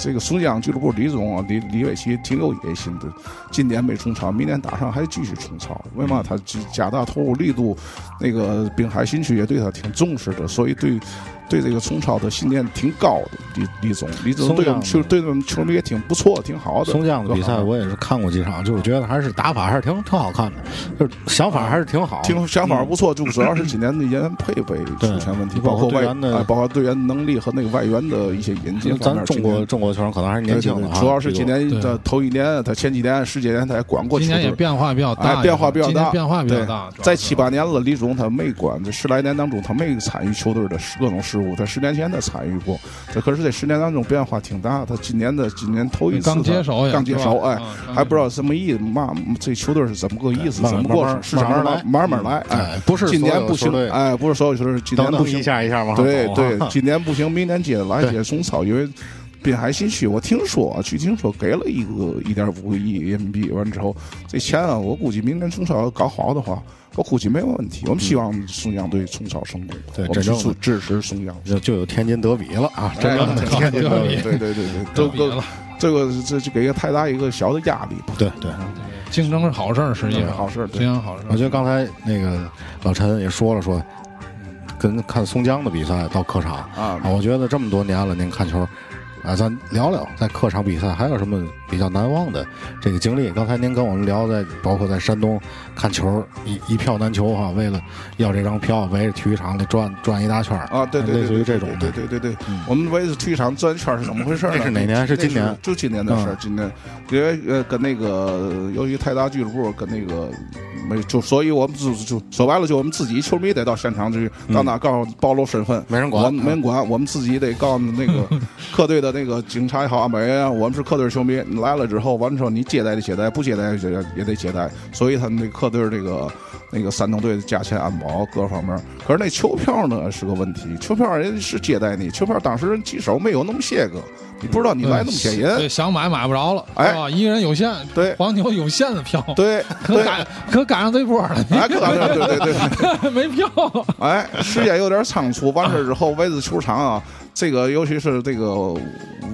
这个松江俱乐部李总啊，李李伟奇挺有野心的，今年没冲超，明年打上还继续冲超。为嘛他加加大投入力度？那个滨海新区也对他挺重视的，所以对对这个冲超的信念挺高的。李李总，李总对我们球对我们球迷也挺不错，挺好的。松江的比赛我也是看过几场，就是觉得还是打法还是挺挺好看的，就是想法还是挺好。挺想法不错，就主要是今年的人员配备出现问题，包括外包括队员能力和那个外援的一些引进方面。咱中国中国球员可能还是年轻的主要是今年的头一年，他前几年、十几年他也管过球队，今年也变化比较大，哎，变化比较大，变化比较对大，在七八年了，李总他没管，这十来年当中他没参与球队的各种事务，他十年前他参与过，这可是这十年当中变化挺大。他今年的今年头一次刚接手刚接手，哎还不知道什么意思，嘛这球队是怎么个意思，怎么过市场慢慢来慢慢来，哎不是今年不行所有球队，哎，不是所有球队，今年不行等等一，下一下对对，今年不行，明年接着来接着冲超，因为滨海新区我听说啊，据听说给了一个一点五个亿人民币，完之后这钱啊，我估计明年中超要搞好的话。我估计没有问题，我们希望松江队冲超成功，对我们真正支持松江。就就有天津德比了啊，真正的哎天津德比。对对对对，这个德比了这个这就给个太大一个小的压力吧。对对，竞争是好事儿，实际上好事竞争好事儿。我觉得刚才那个老陈也说了说，跟看松江的比赛到客场啊我觉得这么多年了，您看球。啊，咱聊聊在客场比赛还有什么比较难忘的这个经历？刚才您跟我们聊在，包括在山东看球，一一票难求哈，为了要这张票，围着体育场里转转一大圈儿啊，对对对，类似于这种的，对对对对，我们围着体育场转一圈是怎么回事呢？这是哪年是今年就今年的事儿嗯。今年因为呃跟那个由于泰达俱乐部跟那个没就，所以我们就就说白了，就我们自己球迷得到现场去，到哪告诉暴露身份，没人管我们没人管，我们自己得告诉那个 客队的那个警察也好，安保人员啊，我们是客队球迷，你来了之后，完了之后你接待的接待，不接待也也得接待，所以他们那客队这个。那个山东队的价钱、安保各方面，可是那球票呢是个问题。球票人是接待你，球票当时人几手没有那么些个，你不知道你来那么些人。对，想买买不着了，哎？一个人有限，对黄牛有限的票，，对对，可赶可赶上这波了，哎，可能对对对对，没票，哎，时间有点仓促。完事儿之后，围着球场啊，这个尤其是这个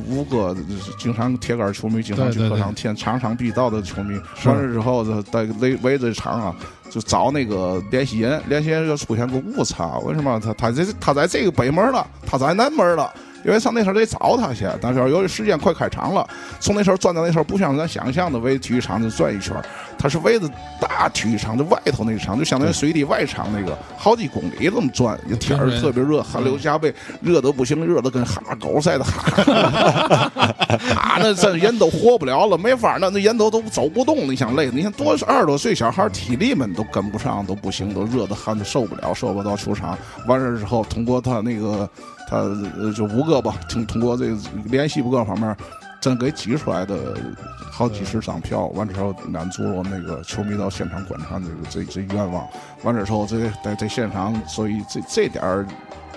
吴哥，经常铁杆球迷，经常去客场天场场必到的球迷。完了之后，在围围着场啊。就找那个联系人，联系人就出现个误差。为什么他他这他在这个北门了，他在南门了？因为上那时候得找他去，但是由于时间快开场了，从那时候转到那时候，不像咱想象的围体育场就转一圈，他是围着大体育场的外头那个场，就相当于水底外场那个好几公里这么转。天儿特别热，汗流浃背，热的不行，热的跟哈狗似的，哈，哈，那这人都活不了了，没法那那人都都走不动，你想累？你看多二十多岁小孩体力们都跟不上，都不行，都热的汗都受不了，受不到球场。完事儿之后，通过他那个。他呃就吴哥吧，通通过这个联系各方面，真给挤出来的好几十张票，完之后满足了那个球迷到现场观看这个这这愿望。完之后，这在在现场，所以这这点儿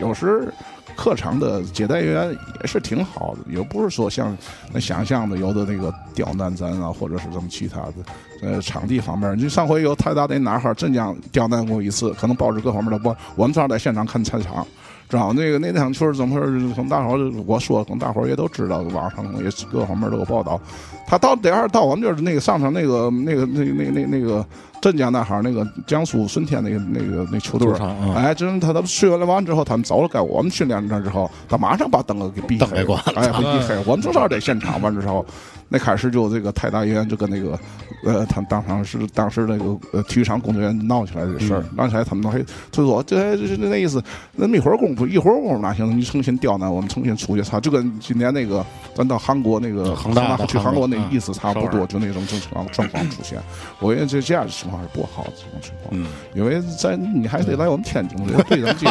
有时。客场的接待员也是挺好的，也不是说像那想象的有的那个刁难咱啊，或者是什么其他的。呃，场地方面，你上回有太大的哪哈镇江刁难过一次，可能报纸各方面的报我们正好在现场看菜场，正好那个那场球是怎么回事？从大伙儿我说，从大伙儿也都知道，网上也各方面都有报道。他到第二到我们就是那个上场那个那个那那那那个镇江那哈那个江苏舜天那个那个那球队主场啊哎，真他他们训练完之后，他们走了，该我们训练那之后，他马上把灯给闭黑灯了哎，给闭黑。我们正好在现场完之后，那开始就这个泰达医院就跟那个呃，他们当场是当时那个呃体育场工作人员闹起来这个事儿，闹起来他们都还就说这这这那意思，那么一会儿功夫一会儿功夫哪行？你重新刁难我们，重新出去操，就跟今年那个咱到韩国那个恒大去韩国那意思差不多，就那种正常状况出现。我觉得这这样的情况是不好的这种情况，嗯，因为在你还得来我们天津这对咱接，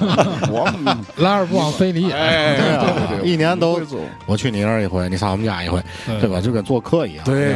我们 来而不往非礼也。哎，对啊对对对，一年都我去你那儿一回，你上我们家一回，对对吧？就跟做客一样，对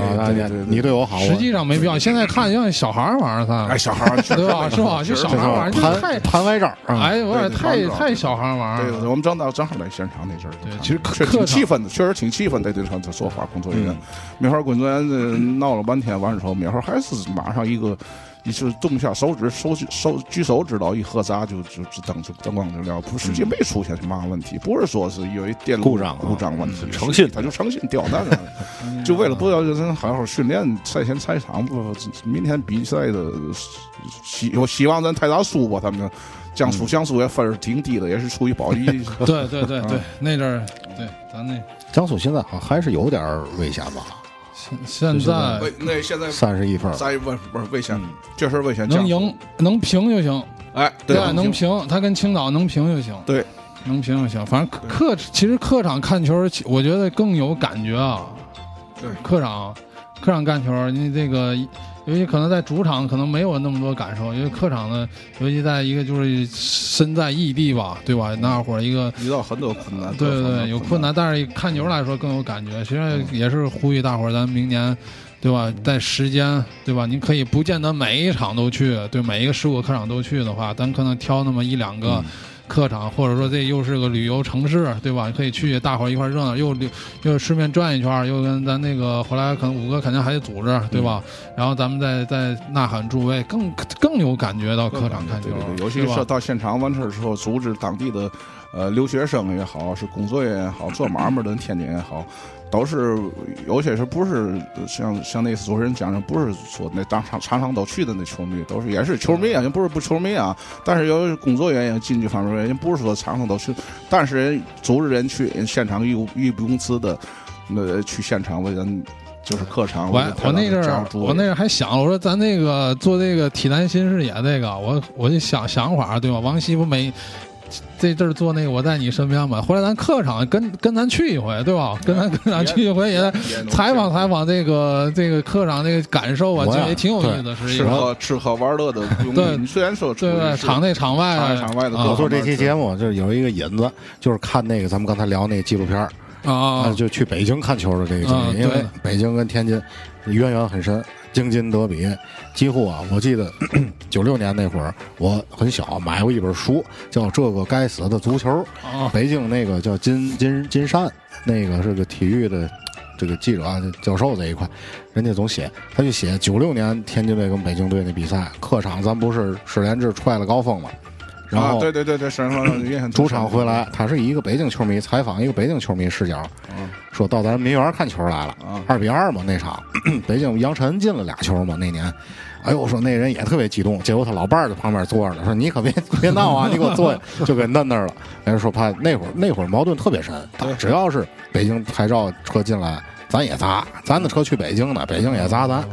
你对我好，实际上没必要，现在看像小孩儿玩儿他哎，，小孩儿 对吧？是吧？就小孩儿玩儿，太盘歪招啊，哎，有点太太小孩儿玩儿对。我们正到正好在现场那阵儿，对其实挺气愤的，确实挺气愤的。对这这说话工作人员嗯，那会儿工作人员呃闹了半天，完之后，那会儿还是马上一个。你就是动一下手指，手手举手指头一合闸就就就灯就灯光就亮，不实际没出现什么问题，不是说是因为电路故障啊故障问题，诚信他就诚信刁难了，就为了不要人好好训练赛前赛场，不明天比赛的希我希望咱泰达输吧，他们江苏江苏也分儿挺低的，也是出于保级。对对对对，那阵儿对咱那江苏现在好像还是有点儿危险吧，现现在危那现在三十一分三十分不是危险，确实魏翔。能赢能平就行，哎，对对，能平，他跟青岛能平就行，对，能平就行。反正客其实客场看球，我觉得更有感觉啊。对客场客场看球，你这个尤其可能在主场可能没有那么多感受，因为客场呢，尤其在一个就是身在异地吧，对吧？那会儿一个。遇到很多困难，对对有困难，但是看球来说更有感觉。其实也是呼吁大伙儿，咱明年，对吧？在时间，对吧？您可以不见得每一场都去，对每一个十五个客场都去的话，咱可能挑那么一两个客场，或者说这又是个旅游城市，对吧？可以去，大伙儿一块热闹，又又顺便转一圈儿，又跟咱那个回来可能五哥肯定还得组织，对吧？然后咱们再再呐喊助威，更更有感觉到客场看球尤其是到现场完事儿之后，组织当地的呃留学生也好，是工作人员也好，做买卖的天津也好，都是有些是不是像像那次主持人讲的，不是说那当场场场都去的那球迷，都是也是球迷啊，也不是不球迷啊，但是由于工作原因、经济方面原因，不是说场场都去，但是人组织人去人现场义务义不容辞的，呃，去现场为人。就是客场，我我那阵儿我那阵儿还想，我说咱那个做这个体坛新视野那个，我我就想想法，对吧？王希不没这阵儿做那个我在你身边嘛，回来咱客场跟跟咱去一回，对吧？跟咱跟咱去一回也采访采访这个这个客场这个感受啊，也挺有意思的，实际吃。喝吃喝玩乐的对。虽然说对对，场内场外场外的我做这期节目就是有一个引子，就是看那个咱们刚才聊那个纪录片儿。啊啊，就去北京看球的这个经啊历，因为北京跟天津渊源很深，京津德比，几乎啊，我记得 九六年那会儿我很小，买过一本书，叫《这个该死的足球》，啊北京那个叫金金金山，那个是个体育的 这个记者啊，教授这一块，人家总写，他就写九六年天津队跟北京队那比赛，客场咱不是史连志踹了高峰嘛，然后、啊，对对对对，身上印象主场回来，他是以一个北京球迷采访一个北京球迷视角，说到咱民园看球来了啊，二比二嘛那场，北京杨晨进了俩球嘛那年。哎呦，我说那人也特别激动，结果他老伴儿在旁边坐着呢，说你可别 别闹啊，你给我坐下，就给摁那儿了。人说怕那会儿那会儿矛盾特别深，只要是北京牌照车进来，咱也砸，咱的车去北京呢，北京也砸咱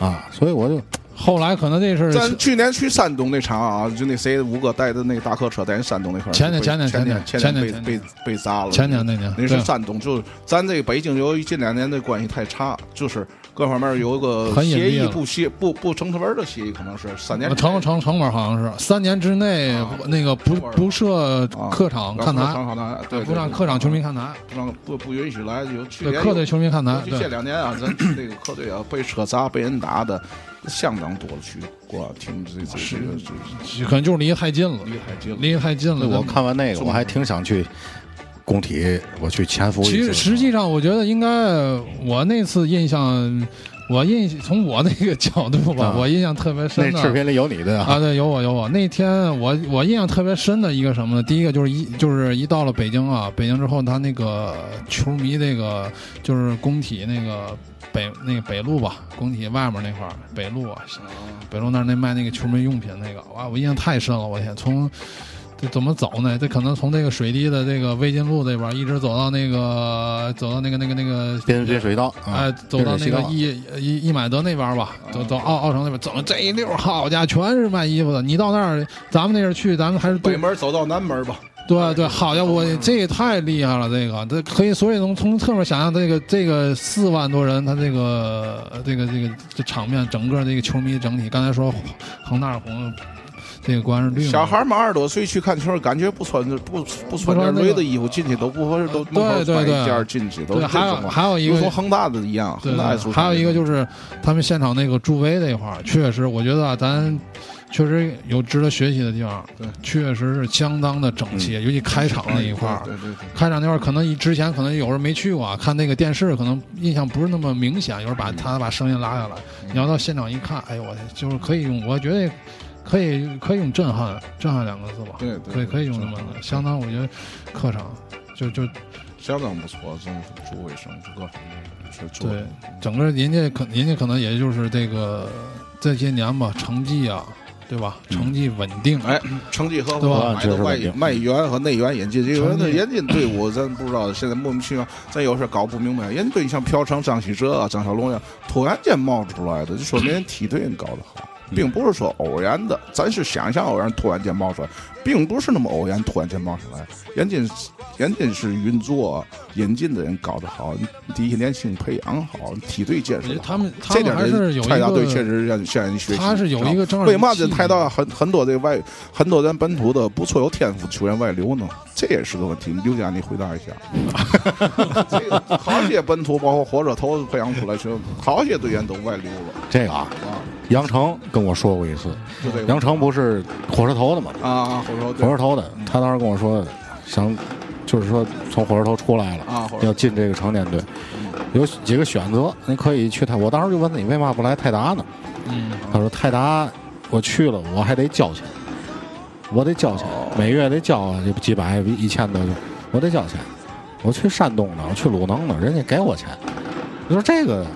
啊，所以我就后来可能这是咱去年去山东那场啊，就那谁五哥带的那个大客车在山东那块儿，前年前年前年前年前年被被砸了。前年那年那是山东，就是咱这个北京由于近两年的关系太差，就是各方面有一个协议不协不不成文的协议，可能是三年成成成本好像是三年之内啊那个不不设啊客场看台，不让看台，对，不让客场球迷看台，不让不不允许来，有去年客队球迷看台尤，其这两年啊，咱这个客队啊被车砸、被人打的相当多了，去过听这这这个这可能就是离得太近了，离得太近了。离得太近了。我看完那个，我还挺想去工体，我去潜伏。其实实际上，我觉得应该，我那次印象，我印从我那个角度吧，啊我印象特别深的。那视频里有你的啊，对，有我有我。那天我我印象特别深的一个什么呢？第一个就是一就是一到了北京啊，北京之后，他那个球迷那个就是工体那个北那个北路吧，工体外面那块儿北路啊，北路那儿那卖那个球迷用品那个，哇，我印象太深了，我天，从。这怎么走呢？这可能从这个水滴的这个魏晋路这边一直走到那个走到那个那个那个边边水道，啊哎，走到那个一一一买德那边吧，走走奥奥城那边，怎么这一溜好家伙全是卖衣服的？你到那儿，咱们那阵儿去，咱们还是北门走到南门吧，对对，好家伙，这也太厉害了！这个，这可以，所以能从侧面想象，这个这个四万多人，他这个这个这个这场面，整个这个球迷整体，刚才说恒大红，这个关注率嘛，小孩嘛二十多岁去看球，感觉不穿不不穿点雷的衣服进去都不合适，都对对对一件进去都对，还有还有一个恒大的一样，恒大还有一个就是他们现场那个助威这一块儿，确实，我觉得啊，咱确实有值得学习的地方，对。确实是相当的整齐，尤其开场那一块儿。对对对，开场那块儿可能之前可能有人没去过啊，看那个电视可能印象不是那么明显，有人把他把声音拉下来，你要到现场一看，哎呦我天，就是可以用，我觉得可以可以用震撼震撼两个字吧，对对可以可以用这么震撼。相当，我觉得客场就就。相当不错，真是助卫生各方面是做对，整个人家可人家可能也就是这个这些年吧，成绩啊，对吧？成绩稳定，哎，成绩和对吧买的外外援和内援引进，这个人的引进队伍咱不知道，现在莫名其妙，咱有时候搞不明白。人家队像朴成、张稀哲啊、张小龙呀，突然间冒出来的，就说明人梯队搞得好，并不是说偶然的，咱是想象偶然突然间冒出来，并不是那么偶然突然间冒出来，人家人家是运作引进的人搞得好，第一年轻培养好，梯队建设他们他这点们还是有泰达队确实让向人学习。他是有一个正为嘛这气泰达很很多这个外很多咱本土的不错有天赋球员外流呢？这也是个问题。刘佳，你回答一下。这个好些本土，包括火车头培养出来，就好些队员都外流了这个啊，啊，杨成跟我说过一次，杨成不是火车头的吗？啊，火车头火车头的，他当时跟我说，想就是说从火车头出来了，啊，要进这个成年队，有几个选择，你可以去泰。我当时就问他，你为嘛不来泰达呢？嗯，他说泰达我去了，我还得交钱，我得交钱，每月得交几百一千多，我得交钱。我去山东呢，我去鲁能呢，人家给我钱。你说这个，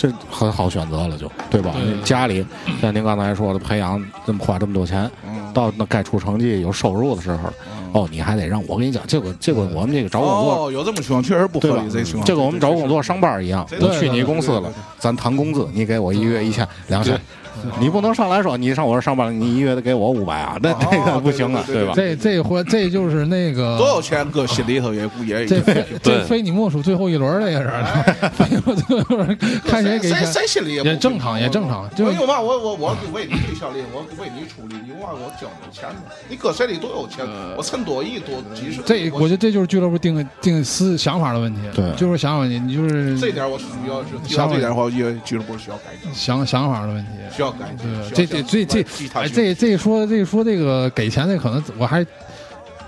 这很好选择了就，对吧？对家里像您刚才说的，培养这么花这么多钱，嗯到那该出成绩有收入的时候，哦，你还得让我跟你讲，这个这个我们这个找工作。哦，有这么情况，确实不合理。这情况，这个我们找工作上班一样，对我去你公司了咱谈工资，你给我一月一千两千，你不能上来说你上我这上班，你一月得给我五百啊，那这个不行啊，对吧？这这回这就是那个 多有钱，搁心里头也不也也这对非你莫属最后一轮儿这也是，非你莫属最后一轮儿看谁给谁钱谁心里也不也正常也正常，就我有嘛，我我我为你对象力，我为你出力，你往我交你钱呢？你搁谁里多有钱？我趁多亿多几十，这我觉得这就是俱乐部定定思想法的问题，对就是想法问题，你就是这点我需要是提到这点的话，我以为俱乐部需要改进，想想法的问题。需要改进。对，这这这这哎，这这说这说这个给钱的可能我还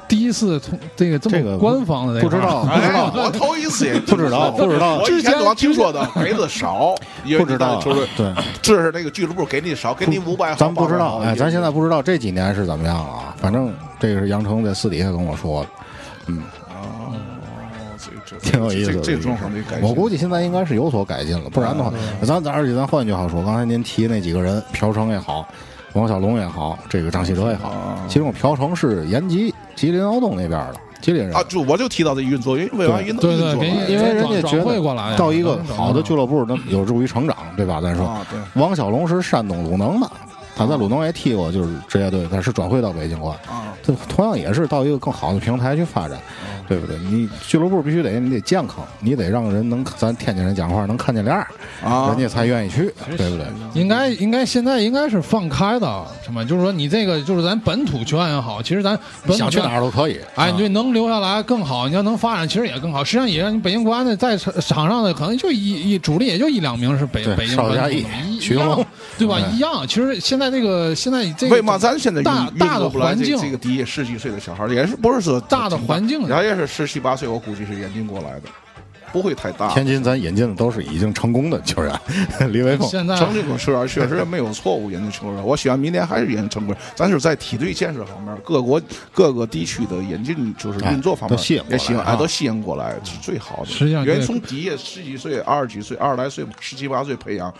第一次从这个这这个么官方的这不知道哎，我头一次也不知道不知道我以前老听说的给的少，因为不知道就是对，这是那个俱乐部给你少，给你五百，咱不知道，哎，咱现在不不知道这几年是怎么样了啊。反正这个是杨成在私底下跟我说的，哦，这这 挺有意思的。这这状况得改进。我估计现在应该是有所改进了，不然的话，咱咱而且咱换句话说，刚才您提那几个人，朴成也好，王小龙也好，这个张稀哲也好，其中朴成是延吉吉林敖东那边的，吉林人啊，就我就提到这运作，因为为啥运动对对给运作来你因为人家转觉转会过来呀得到一个好的俱乐部，那有助于成长，对吧？咱说，啊，对王小龙是山东鲁能的，他在鲁能也踢过，就是职业队，但是转会到北京过来。啊，这同样也是到一个更好的平台去发展，对不对？你俱乐部必须得你得健康，你得让人能咱天津人讲话能看见脸儿，啊人家才愿意去，对不对？应该应该现在应该是放开的，什么？就是说你这个就是咱本土球员也好，其实咱本土想去哪儿都可以。哎，啊对，能留下来更好，你要能发展，其实也更好。实际上也让你北京国安的在场场上的可能就一一主力也就一两名是北北京邵佳艺本土的一一样，对吧？哎一样。其实现在这个现在这个为嘛咱现在大大的环境这这个第一十几岁的小孩儿，也是不是说大的环境他也是十七八岁，我估计是引进过来的，不会太大。天津咱引进的都是已经成功的球员，李伟峰。现在成绩球员确实没有错误，引进球员。我希望明年还是引进成功。咱是在梯队建设方面，各国各个地区的引进就是运作方面哎都吸引也希望啊哎都吸引过来是最好的。实际上因为从底下十几岁、二十几岁、二十来岁、十七八岁培养，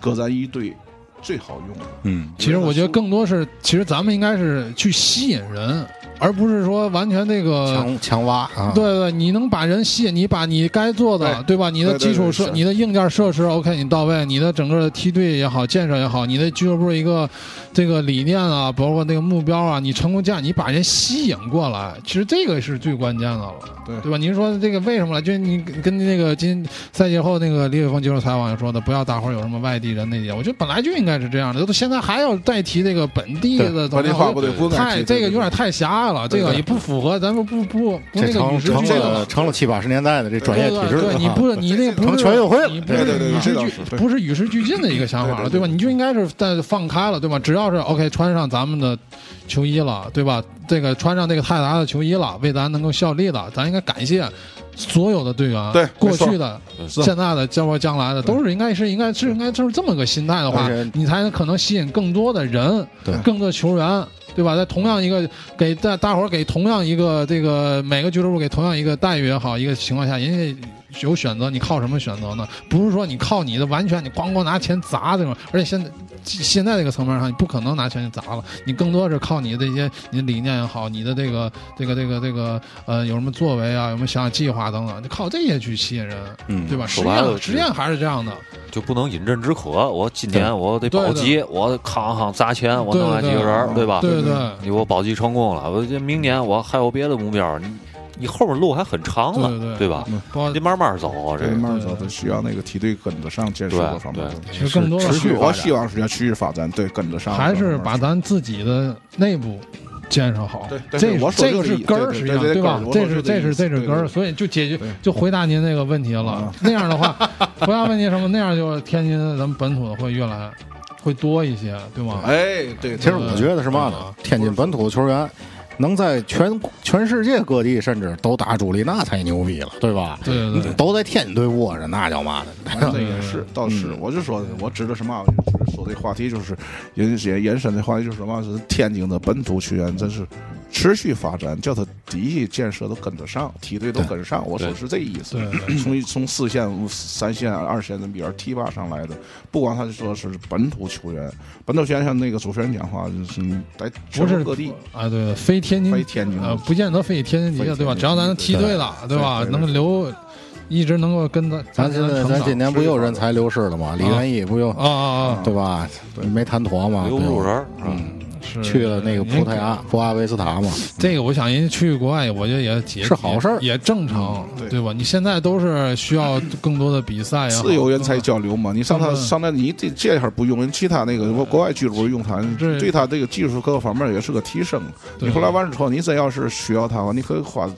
搁咱一队最好用的。嗯，其实我觉得更多是，其实咱们应该是去吸引人，而不是说完全那个。强强挖啊，对对，你能把人吸引，你把你该做的，对吧？你的基础设、你的硬件设施 OK，你到位，你的整个的梯队也好，建设也好，你的俱乐部一个这个理念啊，包括那个目标啊，你成功价，你把人吸引过来，其实这个是最关键的了，对对吧？您说这个为什么呢？就你跟那个今赛季后那个李伟峰接受采访也说的，不要大伙儿有什么外地人那些，我觉得本来就应该是这样的，都现在还要再提这个本地的本地化不对不太这个有点太狭隘了，这个对也不符合咱们不不不那这个成成了成了七八十年代的这专业体制了你不 是你那个不是成全运会了你不是对对对与时俱不是与时俱进的一个想法了，对吧？你就应该是在放开了，对吧？只要是 OK 穿上咱们的球衣了，对吧？这个穿上这个泰达的球衣了，为咱能够效力了，咱应该感谢所有的队员，对过去的、现在的，包括将来的，都是应该是应该是应该就是这么个心态的话，你才能可能吸引更多的人，对更多的球员。对吧？在同样一个给大大伙儿给同样一个这个每个俱乐部给同样一个待遇也好，一个情况下，人家有选择，你靠什么选择呢？不是说你靠你的完全你咣咣拿钱砸这种，而且现在现在这个层面上，你不可能拿钱去砸了，你更多是靠你的这些你的理念也好，你的这个这个这个这个呃有什么作为啊，有什么想想计划等等，你靠这些去吸引人，嗯对吧？实说白了际上实验还是这样的，就不能饮鸩止渴。我今年我得保级，我康康砸钱，我弄来几个人，对吧？对对你我保级成功了，我这明年我还有别的目标，你你后面路还很长呢，对对吧？包括得慢慢走啊，这这个慢慢走的，需要那个梯队跟得上建设对各方面的。其实更多的持续，是我希望是要持续发展，对，跟得上。还是把咱自己的内部建设好，对对这对我说这个是根儿，实际上对对吧这是这是这是根儿，所以就解决就回答您那个问题了啊。那样的话，回答问题什么？那样就天津咱们本土的会越来会多一些，对吗？哎，对，其实我觉得是嘛呢啊？天津本土的球员能在全全世界各地甚至都打主力，那才牛逼了，对吧？对对对都在天津队窝着，那叫嘛的？那也是，倒是，嗯我就说，我指的是嘛？就是说这话题就是延延延伸的话题就是什么？是天津的本土球员，真是持续发展，叫他第一建设都跟得上，梯队都跟上。我说是这意思。从从四线、三线、二线的边儿提拔上来的，不光他说是本土球员，本土球员像那个主持人讲话，就是在全不是国各地。啊，对，非天津，非天津呃，不见得非天津籍的，对吧？非天津只要咱能梯队了，对吧？能留，一直能够跟咱咱现在咱今年不又人才流失了吗？李元一不又啊啊啊，对吧？没谈妥嘛？留不住人，嗯，是去了那个葡萄牙布阿维斯塔嘛。这个我想人家去国外，我觉得也也是好事儿也也正常，对对吧？你现在都是需要更多的比赛啊，自由人才交流嘛，你上他嗯上那，你这这下不用人，其他那个国外俱乐部用他，这对他这个技术各个方面也是个提升。你后来完了之后，你真要是需要他的话，你可以花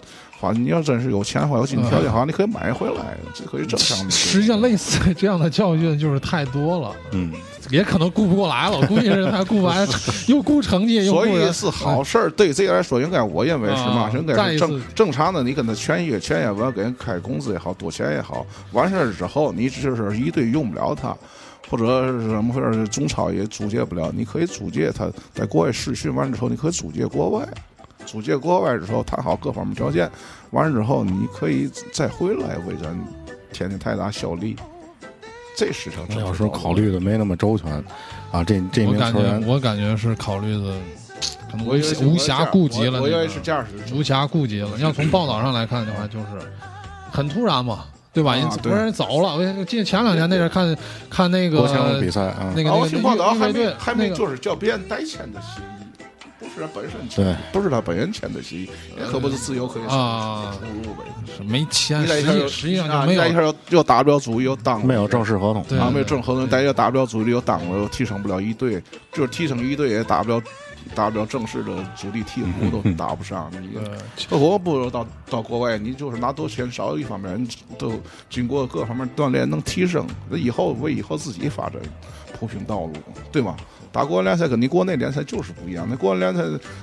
花，你要真是有钱的话，有经济条件好，你可以买回来，这可以正常的。实际上类似这样的教训就是太多了，嗯，也可能顾不过来了，估计是他顾不来，又顾成绩，又顾所以是好事儿，对这个来说，应该我认为是嘛啊，应该正正常的。你跟他签约，签约完给人开工资也好，多钱也好，完事儿之后，你就是一队用不了他，或者是什么或者是中超也租借不了，你可以租借他，在国外试训完之后，你可以租借国外，租借国外之后谈好各方面条件，完了之后你可以再回来为咱天津泰达效力。这是条正那要确道路是考虑的没那么周全啊，这这我感觉名球员我感觉是考虑的可能无暇顾及了、我我以为是这样式的。无暇顾及了。要从报道上来看的话，就是很突然嘛，对吧？啊人突然走了，我记得前两年那阵看看那个国庆比赛啊，那个那个听报道还没还没就是叫别人代签的协议，不是他本身签对，不是他本人签的协议，人可不是自由可以啊出入呗。是没签，你来一下又实际实际上啊就没有你来一下又又打不了主力，又当了没有正式合同。对啊，没有正式合同，但又打不了主力又当了，又提升不了一队，就是提升一队也打不了，打不了正式的主力替补都打不上。你呃这我不如到到国外，你就是拿多钱少，一方面你都经过各方面锻炼能提升，那以后为以后自己发展铺平道路，对吗？打国外联赛跟你国内联赛就是不一样，那国外联赛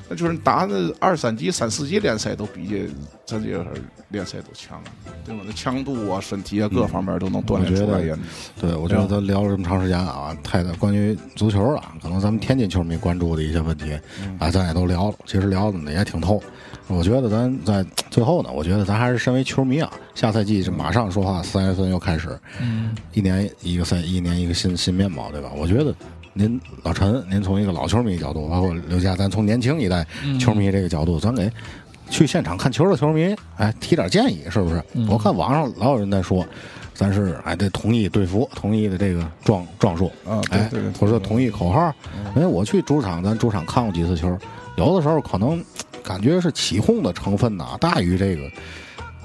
那就是打那二三级、三四级联赛都比这咱这个联赛都强，对吧？那强度啊、身体啊各方面都能锻炼出来也。对，我觉得咱聊了这么长时间啊，太太关于足球了，可能咱们天津球迷关注的一些问题啊，咱也都聊了。其实聊的呢也挺透。我觉得咱在最后呢，我觉得咱还是身为球迷啊，下赛季是马上说话，三月份又开始，嗯一年一个赛，一年一个新新面貌，对吧？我觉得您老陈，您从一个老球迷角度，包括刘佳，咱从年轻一代球迷这个角度，咱给去现场看球的球迷，哎，提点建议，是不是？我看网上老有人在说，咱是哎得同意队服，同意的这个装装束，啊对哎对对，或者说统一口号。因为我去主场，咱主场看过几次球，有的时候可能感觉是起哄的成分呐大于这个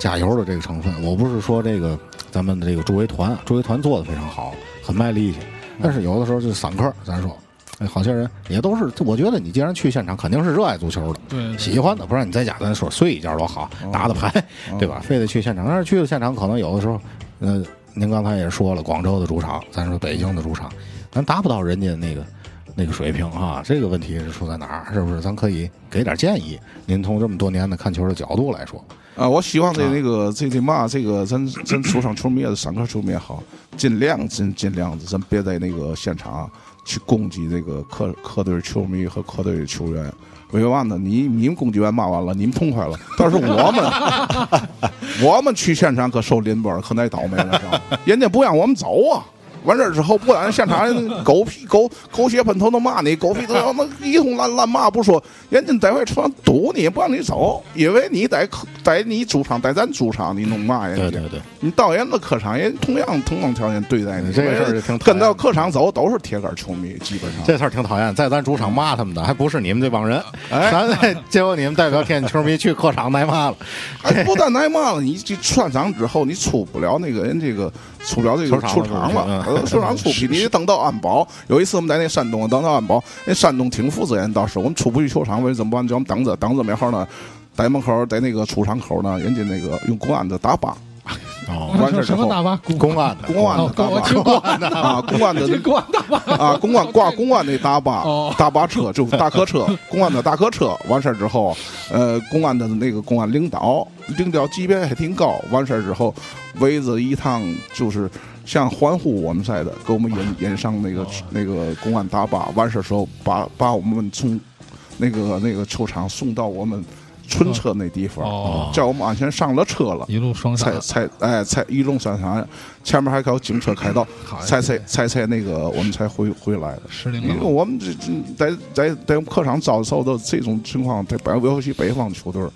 加油的这个成分。我不是说这个咱们的这个助威团，助威团做的非常好，很卖力气，但是有的时候就散客，咱说。哎，好些人也都是，我觉得你既然去现场，肯定是热爱足球的，对喜欢的，不然你在家咱说睡一觉多好，打打牌，对吧？非得去现场，但是去了现场，可能有的时候，呃，您刚才也说了，广州的主场，咱说北京的主场，咱达不到人家那个那个水平啊，这个问题是出在哪儿？是不是？咱可以给点建议。您从这么多年的看球的角度来说，啊，我希望这那个这这嘛，这个咱咱主场球迷也是散客球迷也好，尽量尽尽量的，咱别在那个现场去攻击这个客客队球迷和客队球员。为嘛呢？你你们攻击完骂完了，你们痛快了，但是我们 我们去现场可受连本，可那倒霉了？人家不让我们走啊。完事儿之后，不然现场狗屁狗狗血喷头都骂你，狗屁都要那一通烂烂骂不说，人家在外场堵你，不让你走，因为你在客在你主场，在咱主场，你弄骂人家。对对对，你到人的客场，人同样同等条件对待你。这个事儿就挺跟到客场走都是铁杆球迷，基本上。这事儿挺讨厌，在咱主场骂他们的，还不是你们这帮人，哎咱结果你们代表天津球迷去客场挨骂了，哎不但挨骂了，你这串场之后，你出不了那个人这个出不了这个球场了，球场出不去，你得等到安保。有一次我们在那山东等到安保，那山东挺负责任，当时我们出不去球场，为怎么办？叫我们等着，等着没后呢，在门口在那个出场口呢，人家那个用公安的大巴，哦，完事儿之后什么大巴？公安的，公安的大巴。公安的 啊，公安的公安大巴啊，公安挂公安那大巴哦，大巴车就是大客车，公安的大客车。完事儿之后，呃，公安的那个公安领导，领导级别还挺高。完事儿之后，围着一趟就是像欢呼我们似的，给我们引引上那个那个公安大巴。完事儿之后，把把我们从那个那个球场送到我们村车那地方，哦叫我们安全上了车了。一路双闪才，才哎才一路上山，前面还有警车开道好，才才才才那个我们才回回来的。因为。我们这这在在在我们客场遭受的这种情况，在北尤其北方球队儿，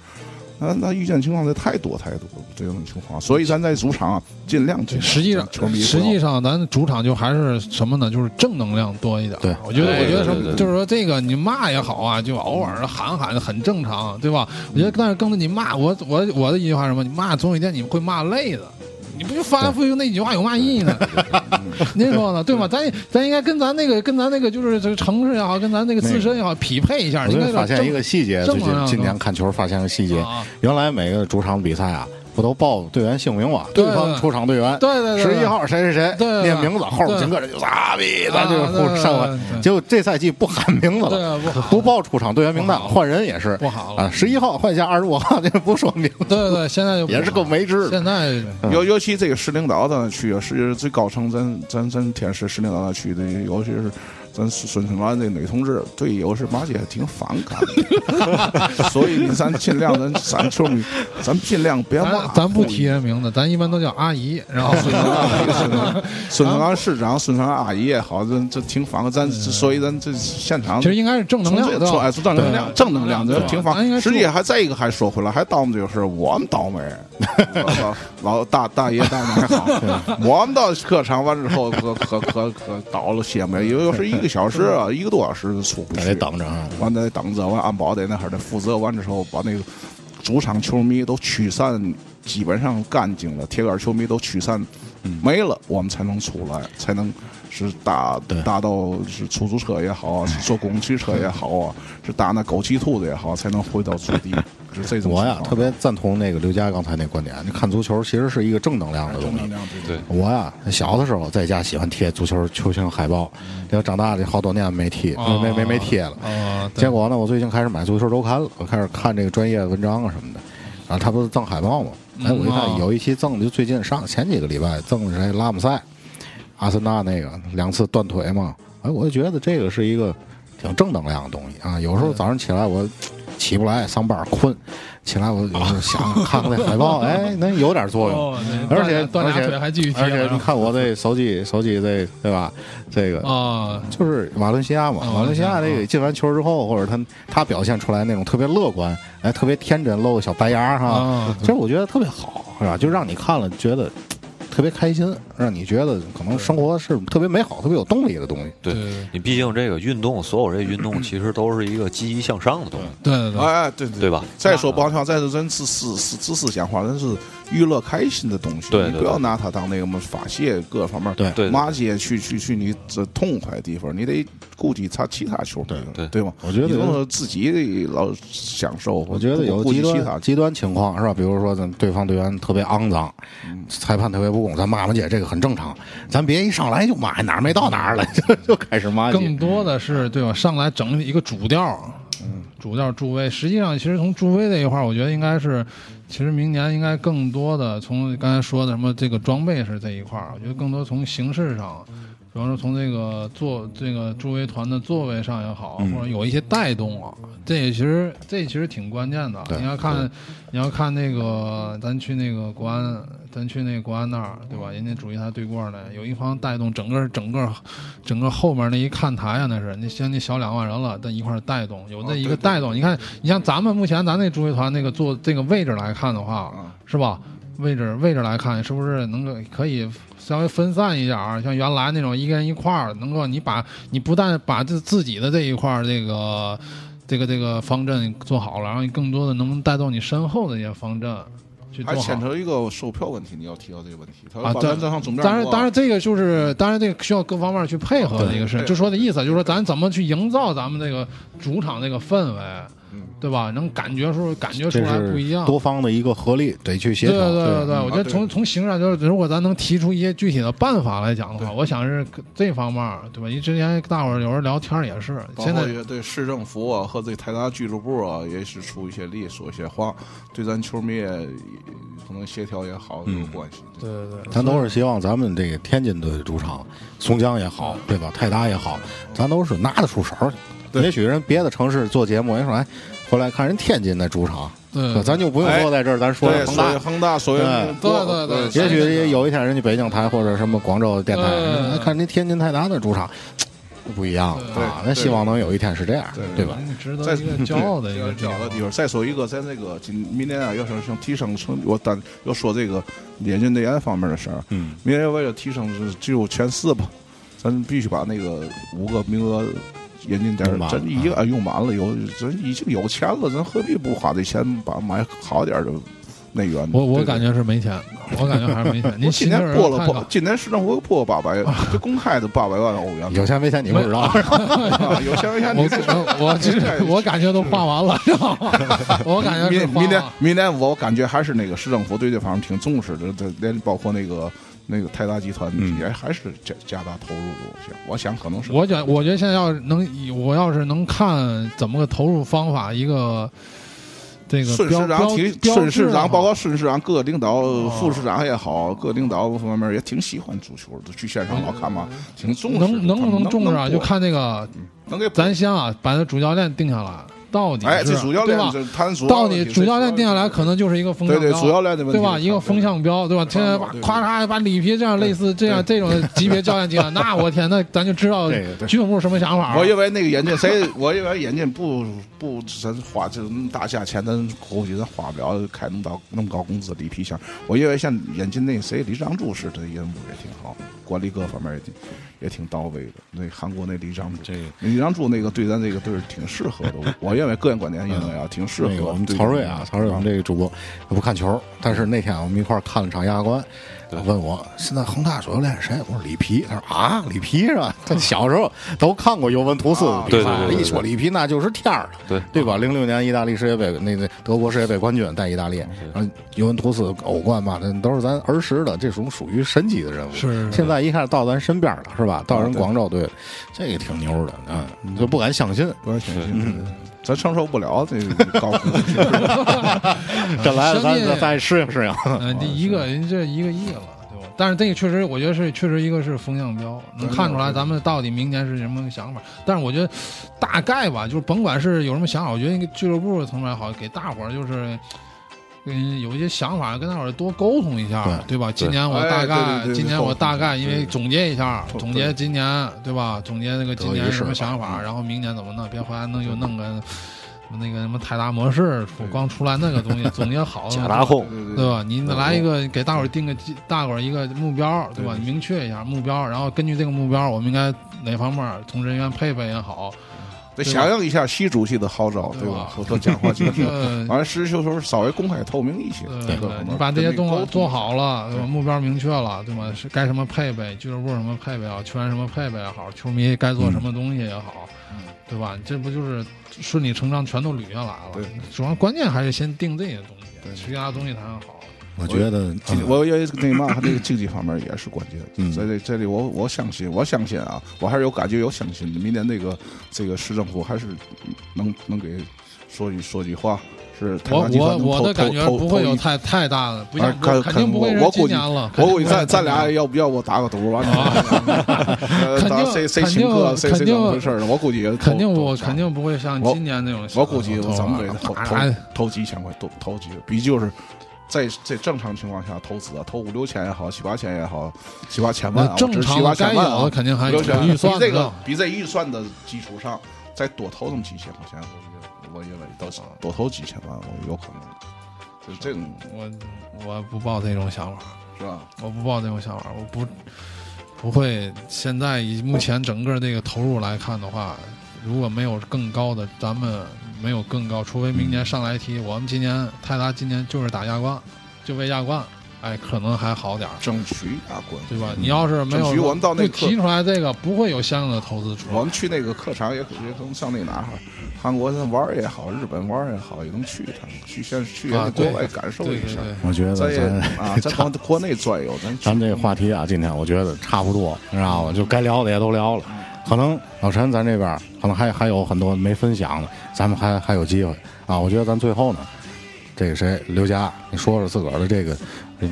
那那遇见情况的太多太多这种情况，所以咱在主场啊尽量尽量实际上球迷，实际上咱主场就还是什么呢？就是正能量多一点。对我觉得，我觉得什么，就是说这个你骂也好啊，就偶尔喊喊很正常，对吧？我觉得，但是更多你骂我，我我的一句话什么？你骂总有一天你会骂累的。你不就翻来覆去那几句话有嘛意义呢？您说呢？对吗？咱咱应该跟咱那个跟咱那个就是这个城市也好，跟咱那个自身也好匹配一下。我应该就发现一个细节，最近今年看球发现个细节原来每个主场比赛啊，不都报队员姓名吗？对对方出场队员，对对对对十一号谁谁谁，对对念名字，后边对。紧跟着就傻逼，咱就啊对对互上完对对。结果这赛季不喊名字了，不不报出场队员名单，换人也是不好了。啊，十一号换下二十五号，这不说名字，对对对，现在就也是够没治的。现在尤尤其这个市领导的区啊，是最高层，咱咱咱天市市领导的区的，尤其是咱孙春兰这女同志对有时马姐挺反感的，所以咱尽量咱咱球迷，咱尽量别骂咱咱不提人名字，咱一般都叫阿姨，然后孙春兰，孙春兰市长、孙春兰阿姨也好，这这挺反感，咱所以咱这现场其实应该是正能量的从这从哎，正能量，正能量，这挺反。咱应该说实际还再一个还说回来，还倒霉就是我们倒霉，老老大大爷大妈还好，我们到客场完之后可可可可倒了些没，有时一个小时啊，一个多小时出不去，还得等着啊。完得等着，完安保在那哈儿得负责，完之后把那个主场球迷都驱散，基本上干净了，铁杆球迷都驱散没了，我们才能出来，才能是打对。搭到是出租车也好啊，是坐公共汽车也好啊，是打那狗骑兔子也好，才能回到驻地。是这种我呀特别赞同那个刘佳刚才那观点，你看足球其实是一个正能量的东西。正能量，对。对。我呀，小的时候在家喜欢贴足球球星海报，然后长大了好多年没贴，哦没没没贴了。啊，结果呢，我最近开始买足球周刊了，我开始看这个专业文章啊什么的。然后他不是赠海报吗？哎，我一看哦有一期赠的就最近上前几个礼拜赠的是拉姆塞，阿森纳那个两次断腿嘛。哎，我就觉得这个是一个挺正能量的东西啊。有时候早上起来我起不来，上班困，起来我有时候想看看那海报，哎，能有点作用。而且断俩而且腿还继续踢而且你看我这手机 手机这对吧？这个啊，就是瓦伦西亚嘛，啊瓦伦西亚这个进完球之后，或者他他表现出来那种特别乐观，哎，特别天真，露个小白牙哈，啊其实我觉得特别好，是吧？就让你看了觉得特别开心，让你觉得可能生活是特别美好、特别有动力的东西。对对你毕竟这个运动，所有这运动 其实都是一个积极向上的东西，对对对，哎哎，对对对吧？再说不好听话，再说真是是是知识讲话，真是娱乐开心的东西。对对你不要拿它当那个什么发泄各方面。对对骂街去去去你这痛快的地方，你得顾及他其他球队，对对吗？我觉得你不能自己老享受，我觉得有其他端。极端情况是吧？比如说咱对方队员特别肮脏，裁判特别不公，咱骂骂街这个很正常。咱别一上来就骂，哪儿没到哪儿了，就 就开始骂。更多的是对吧？上来整一个主调，主调助威。实际上，其实从助威这一块，我觉得应该是，其实明年应该更多的从刚才说的什么这个装备是这一块儿，我觉得更多从形式上。比方说，从这个座这个助威团的座位上也好，嗯或者有一些带动啊，这也其实这其实挺关键的。对你要看，你要看那个，咱去那个国安，咱去那个国安那儿，对吧？人家主席台对过呢，有一方带动整个整个整个后面那一看台啊，那是那将近小两万人了，但一块儿带动，有那一个带动。你看，你像咱们目前咱那助威团那个坐这个位置来看的话，是吧？位置位置来看，是不是能够可以稍微分散一点儿？像原来那种一个人一块儿，能够你把你不但把自自己的这一块儿这个这个这个方阵做好了，然后你更多的能带动你身后的一些方阵去做好还牵。扯一个售票问题，你要提到这个问题。他啊，对把咱这上总面当然，当然，这个就是，当然，这个需要各方面去配合的一个事。就说的意思，就是说咱怎么去营造咱们这个主场这个氛围，对吧？能感觉出感觉出来不一样。多方的一个合力，得去协对调。对对对，嗯我觉得啊从从形式上，就是如果咱能提出一些具体的办法来讲的话，我想是这方面，对吧？因为之前大伙儿有时候聊天也是，现在也对市政府啊和这泰达俱乐部啊，也是出一些力，说一些话，对咱球迷也可能协调也好有关系。对对对，咱都是希望咱们这个天津队的主场，松江也好，对吧？泰达也好，咱都是拿得出手去。也许人别的城市做节目，人说哎，回来看人天津的主场，咱就不用哎坐在这儿，咱说恒大。恒大，所以对对对对也许有一天人家北京台或者什么广州电台，看人天津泰达的主场不一样对啊。那希望能有一天是这样，对吧？值得再一个骄傲的一个地方。骄傲的地方。再说一个，在那个今明年啊，要想想提升成，我单要说这个联军队员方面的事儿，嗯，明年为了提升是进入前四吧，咱必须把那个五个名额。引进点儿用满了真已经啊用完了，有咱已经有钱了，咱何必不花这钱把买好点儿的内援呢？我我感觉是没钱，我感觉还是没钱。您今年心气儿拨了拨太高，今年市政府拨了八百，这公开的八百万欧元。有钱没钱你不知道。啊有钱没钱我你这 我我我感觉都花完了，知道吗？我感觉明明年明年我感觉还是那个市政府对这方面挺重视的，这连包括那个那个泰达集团嗯也还是加加大投入。我想，我想可能是我觉得我觉得现在要是能，我要是能看怎么个投入方法，一个这这个孙标标市长孙市长，包括顺市长各领导、副市长也好，各领导各方面也挺喜欢足球的，去现场老看嘛，挺重视。能能不能重视啊？就看那个，能给咱先啊，把那主教练定下来，到底哎，是这主教？练这谈主到底主教练定下来，可能就是一个风向标，对对主教练的问题对吧？一个风向标，对吧？现在把对对夸嚓把里皮这样类似这样这种级别教练进来，那我天，那咱就知道俱乐部什么想法了。我认为那个眼镜谁，我认为眼镜不不咱花这么大价钱，咱估计咱花不了开那么高那么高工资的里皮箱。我认为像眼镜那谁李章洙似的人物也挺好，管理各方面也挺也挺到位的。那韩国那李章洙，这个李章洙那个对咱这个队挺适合的。我 我认为个人观点认为啊，挺适合我们对曹睿啊，曹睿我们这个主播他不看球，但是那天我们一块看了场亚冠，问我现在恒大主教练是谁？我说里皮，他说啊，里皮是吧？他小时候都看过尤文图斯的比赛，一说里皮那就是天儿了，对对吧？零六年意大利世界杯，那那德国世界杯冠军带意大利，然后尤文图斯欧冠嘛，那都是咱儿时的这种属于神级的人物。是现在一看到咱身边了，是吧？到人广州队，这个挺牛的啊，你就不敢相信。不敢相信，咱承受不了这个高科技。这来了，咱咱再适应适应。嗯，第一个人这一个亿了，对吧？但是这个确实，我觉得是确实一个是风向标，能看出来咱们到底明年是什么想法。但是我觉得大概吧，就是甭管是有什么想法，我觉得一个俱乐部层面好，给大伙儿就是。嗯，有一些想法，跟大伙儿多沟通一下，对吧？今年我大哎对概，对对今年我大概，因为总结一下，对。总结今年，对吧？总结那个今年什么想法，然后明年怎么弄，别回来弄又弄个那个什么泰达模式，光出来那个东西，总结好了，对吧？你来一个给大伙儿定个大伙儿一个目标，对吧？明确一下目标，然后根据这个目标，我们应该哪方面从人员配备也好，得响应一下习主席的号召，对吧？我说讲话精神，呃，完了实事求是，稍微公开透明一些。对对，你把这些动作做好了，对吧？目标明确了，对吧？是该什么配备，俱乐部什么配备也好，球员什么配备也好，球迷该做什么东西也好，对吧？这不就是顺理成章全都捋下来了？对，主要关键还是先定这些东西，其他东西谈好。我觉得，我因为那嘛，他这个经济方面也是关键。嗯在这这里我我相信，我相信啊，我还是有感觉，有相信的。明年那个这个市政府还是能能给说句说句话，是太我我我的感觉投投投一不会有太太大的，不像肯定不会是我我估计今年了。我估计咱咱俩要不要我打个赌完了，呃肯定打谁谁肯定请客，谁谁肯定怎么回事儿？我估计肯定我投肯定不会像我今年那种。我估计我怎么给他投投哎投几千块，投投几个，比就是在在正常情况下投资啊，投五六千也好，七八千也好，七八千万啊，那正常该七八千万啊，肯定还有预算比这个。比这预算的基础上再多投那么几千块钱，我我认为到多投几千万，我有可能。就这种我我不抱这种想法，是吧？我不抱这种想法，我不不会。现在以目前整个这个投入来看的话，如果没有更高的，咱们没有更高，除非明年上来提，我们今年泰达今年就是打亚冠，就为亚冠，哎，可能还好点儿。争取亚冠，对吧？你要是没有争取我们到那刻不提出来这个，不会有相应的投资出来。我们去那个客场也可也可能上那哪儿，韩国玩儿也好，日本玩儿也好，也能去一趟，去先去国外感受一下。我觉得咱也咱啊，咱往国内转悠，咱咱这个话题啊，今天我觉得差不多，你知道吧？就该聊的也都聊了。可能老陈咱这边可能还还有很多没分享的，咱们还还有机会啊。我觉得咱最后呢，这个谁刘佳，你说说自个儿的这个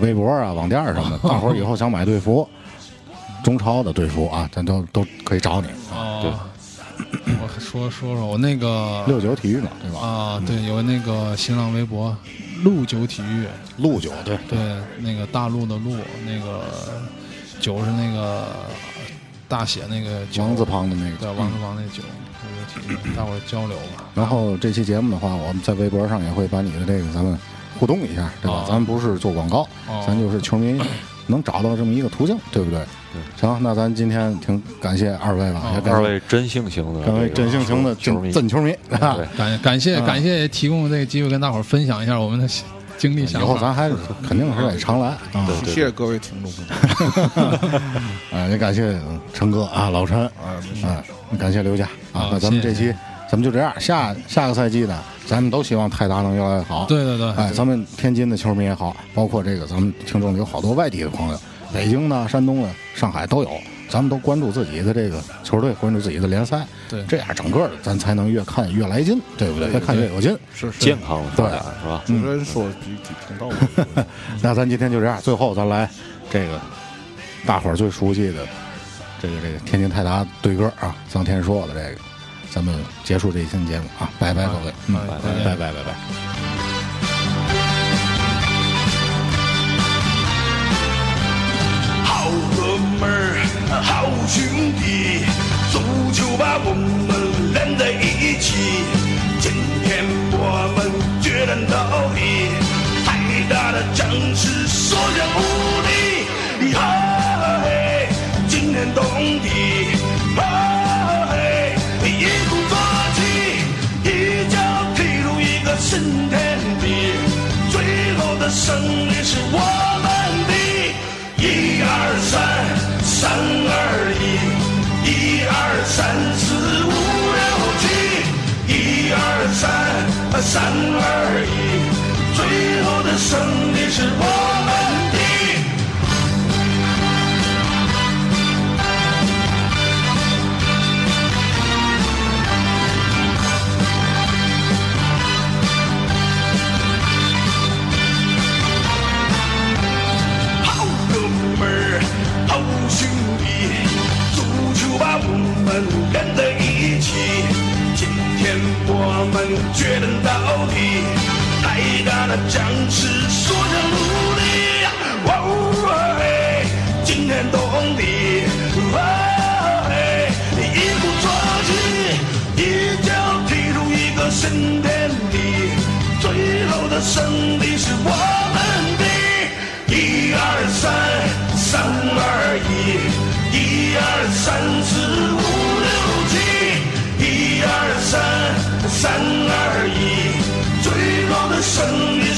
微博啊、网店儿什么的，大伙儿以后想买队服，中超的队服啊，咱都都可以找你。啊。对，我说说说我那个六九体育嘛，对吧？啊，对，有那个新浪微博陆九体育，陆九对，对，那个大陆的陆，那个九是那个大写那个王字旁的那个。对，王字旁那九，陆九体育，大伙儿交流吧。然后这期节目的话，我们在微博上也会把你的这个咱们互动一下，对吧？哦咱不是做广告，哦咱就是球迷能找到这么一个途径，对不对？行，那咱今天挺感谢二位吧，哦也感谢二位真性情的，各位真性情的球迷真真球迷。感感谢嗯感谢提供这个机会跟大伙儿分享一下我们的经历以想法。后咱还肯定是得常来啊！谢谢各位听众。啊，也感谢陈哥啊，老陈啊，啊，感谢刘佳啊。那咱们这期咱们就这样，下下个赛季呢，咱们都希望泰达能越来越好。对对对，哎，咱们天津的球迷也好，包括这个咱们听众里有好多外地的朋友，北京的、山东的、上海都有。咱们都关注自己的这个球队，关注自己的联赛，对这样整个的咱才能越看越来劲，对不对？越看越有劲。是是健康的发展是吧？主持人说的挺挺道理。那咱今天就这样，最后咱来这个大伙儿最熟悉的这个这个天津泰达对歌啊，臧天朔的这个，咱们结束这一期节目啊，拜拜各位，嗯，拜拜拜拜拜拜。好，兄弟，足球把我们连在一起。今天我们决战到底，太大的仗势所向无敌。哈嘿，惊天动地，哈嘿，一鼓作气，一脚踢入一个新天地。最后的胜利是我们的。一二三，三二一，一二三四五六七，一二三，三二一，最后的胜利是我。们连在一起。今天我们决战到底，太大的仗势所向无敌。哦嘿，惊天动地，哇哦嘿，一鼓作气，一脚踢入一个新天地。最后的胜利是我们的。一二三，三二一，一二三四二三，三二一，最高的胜利。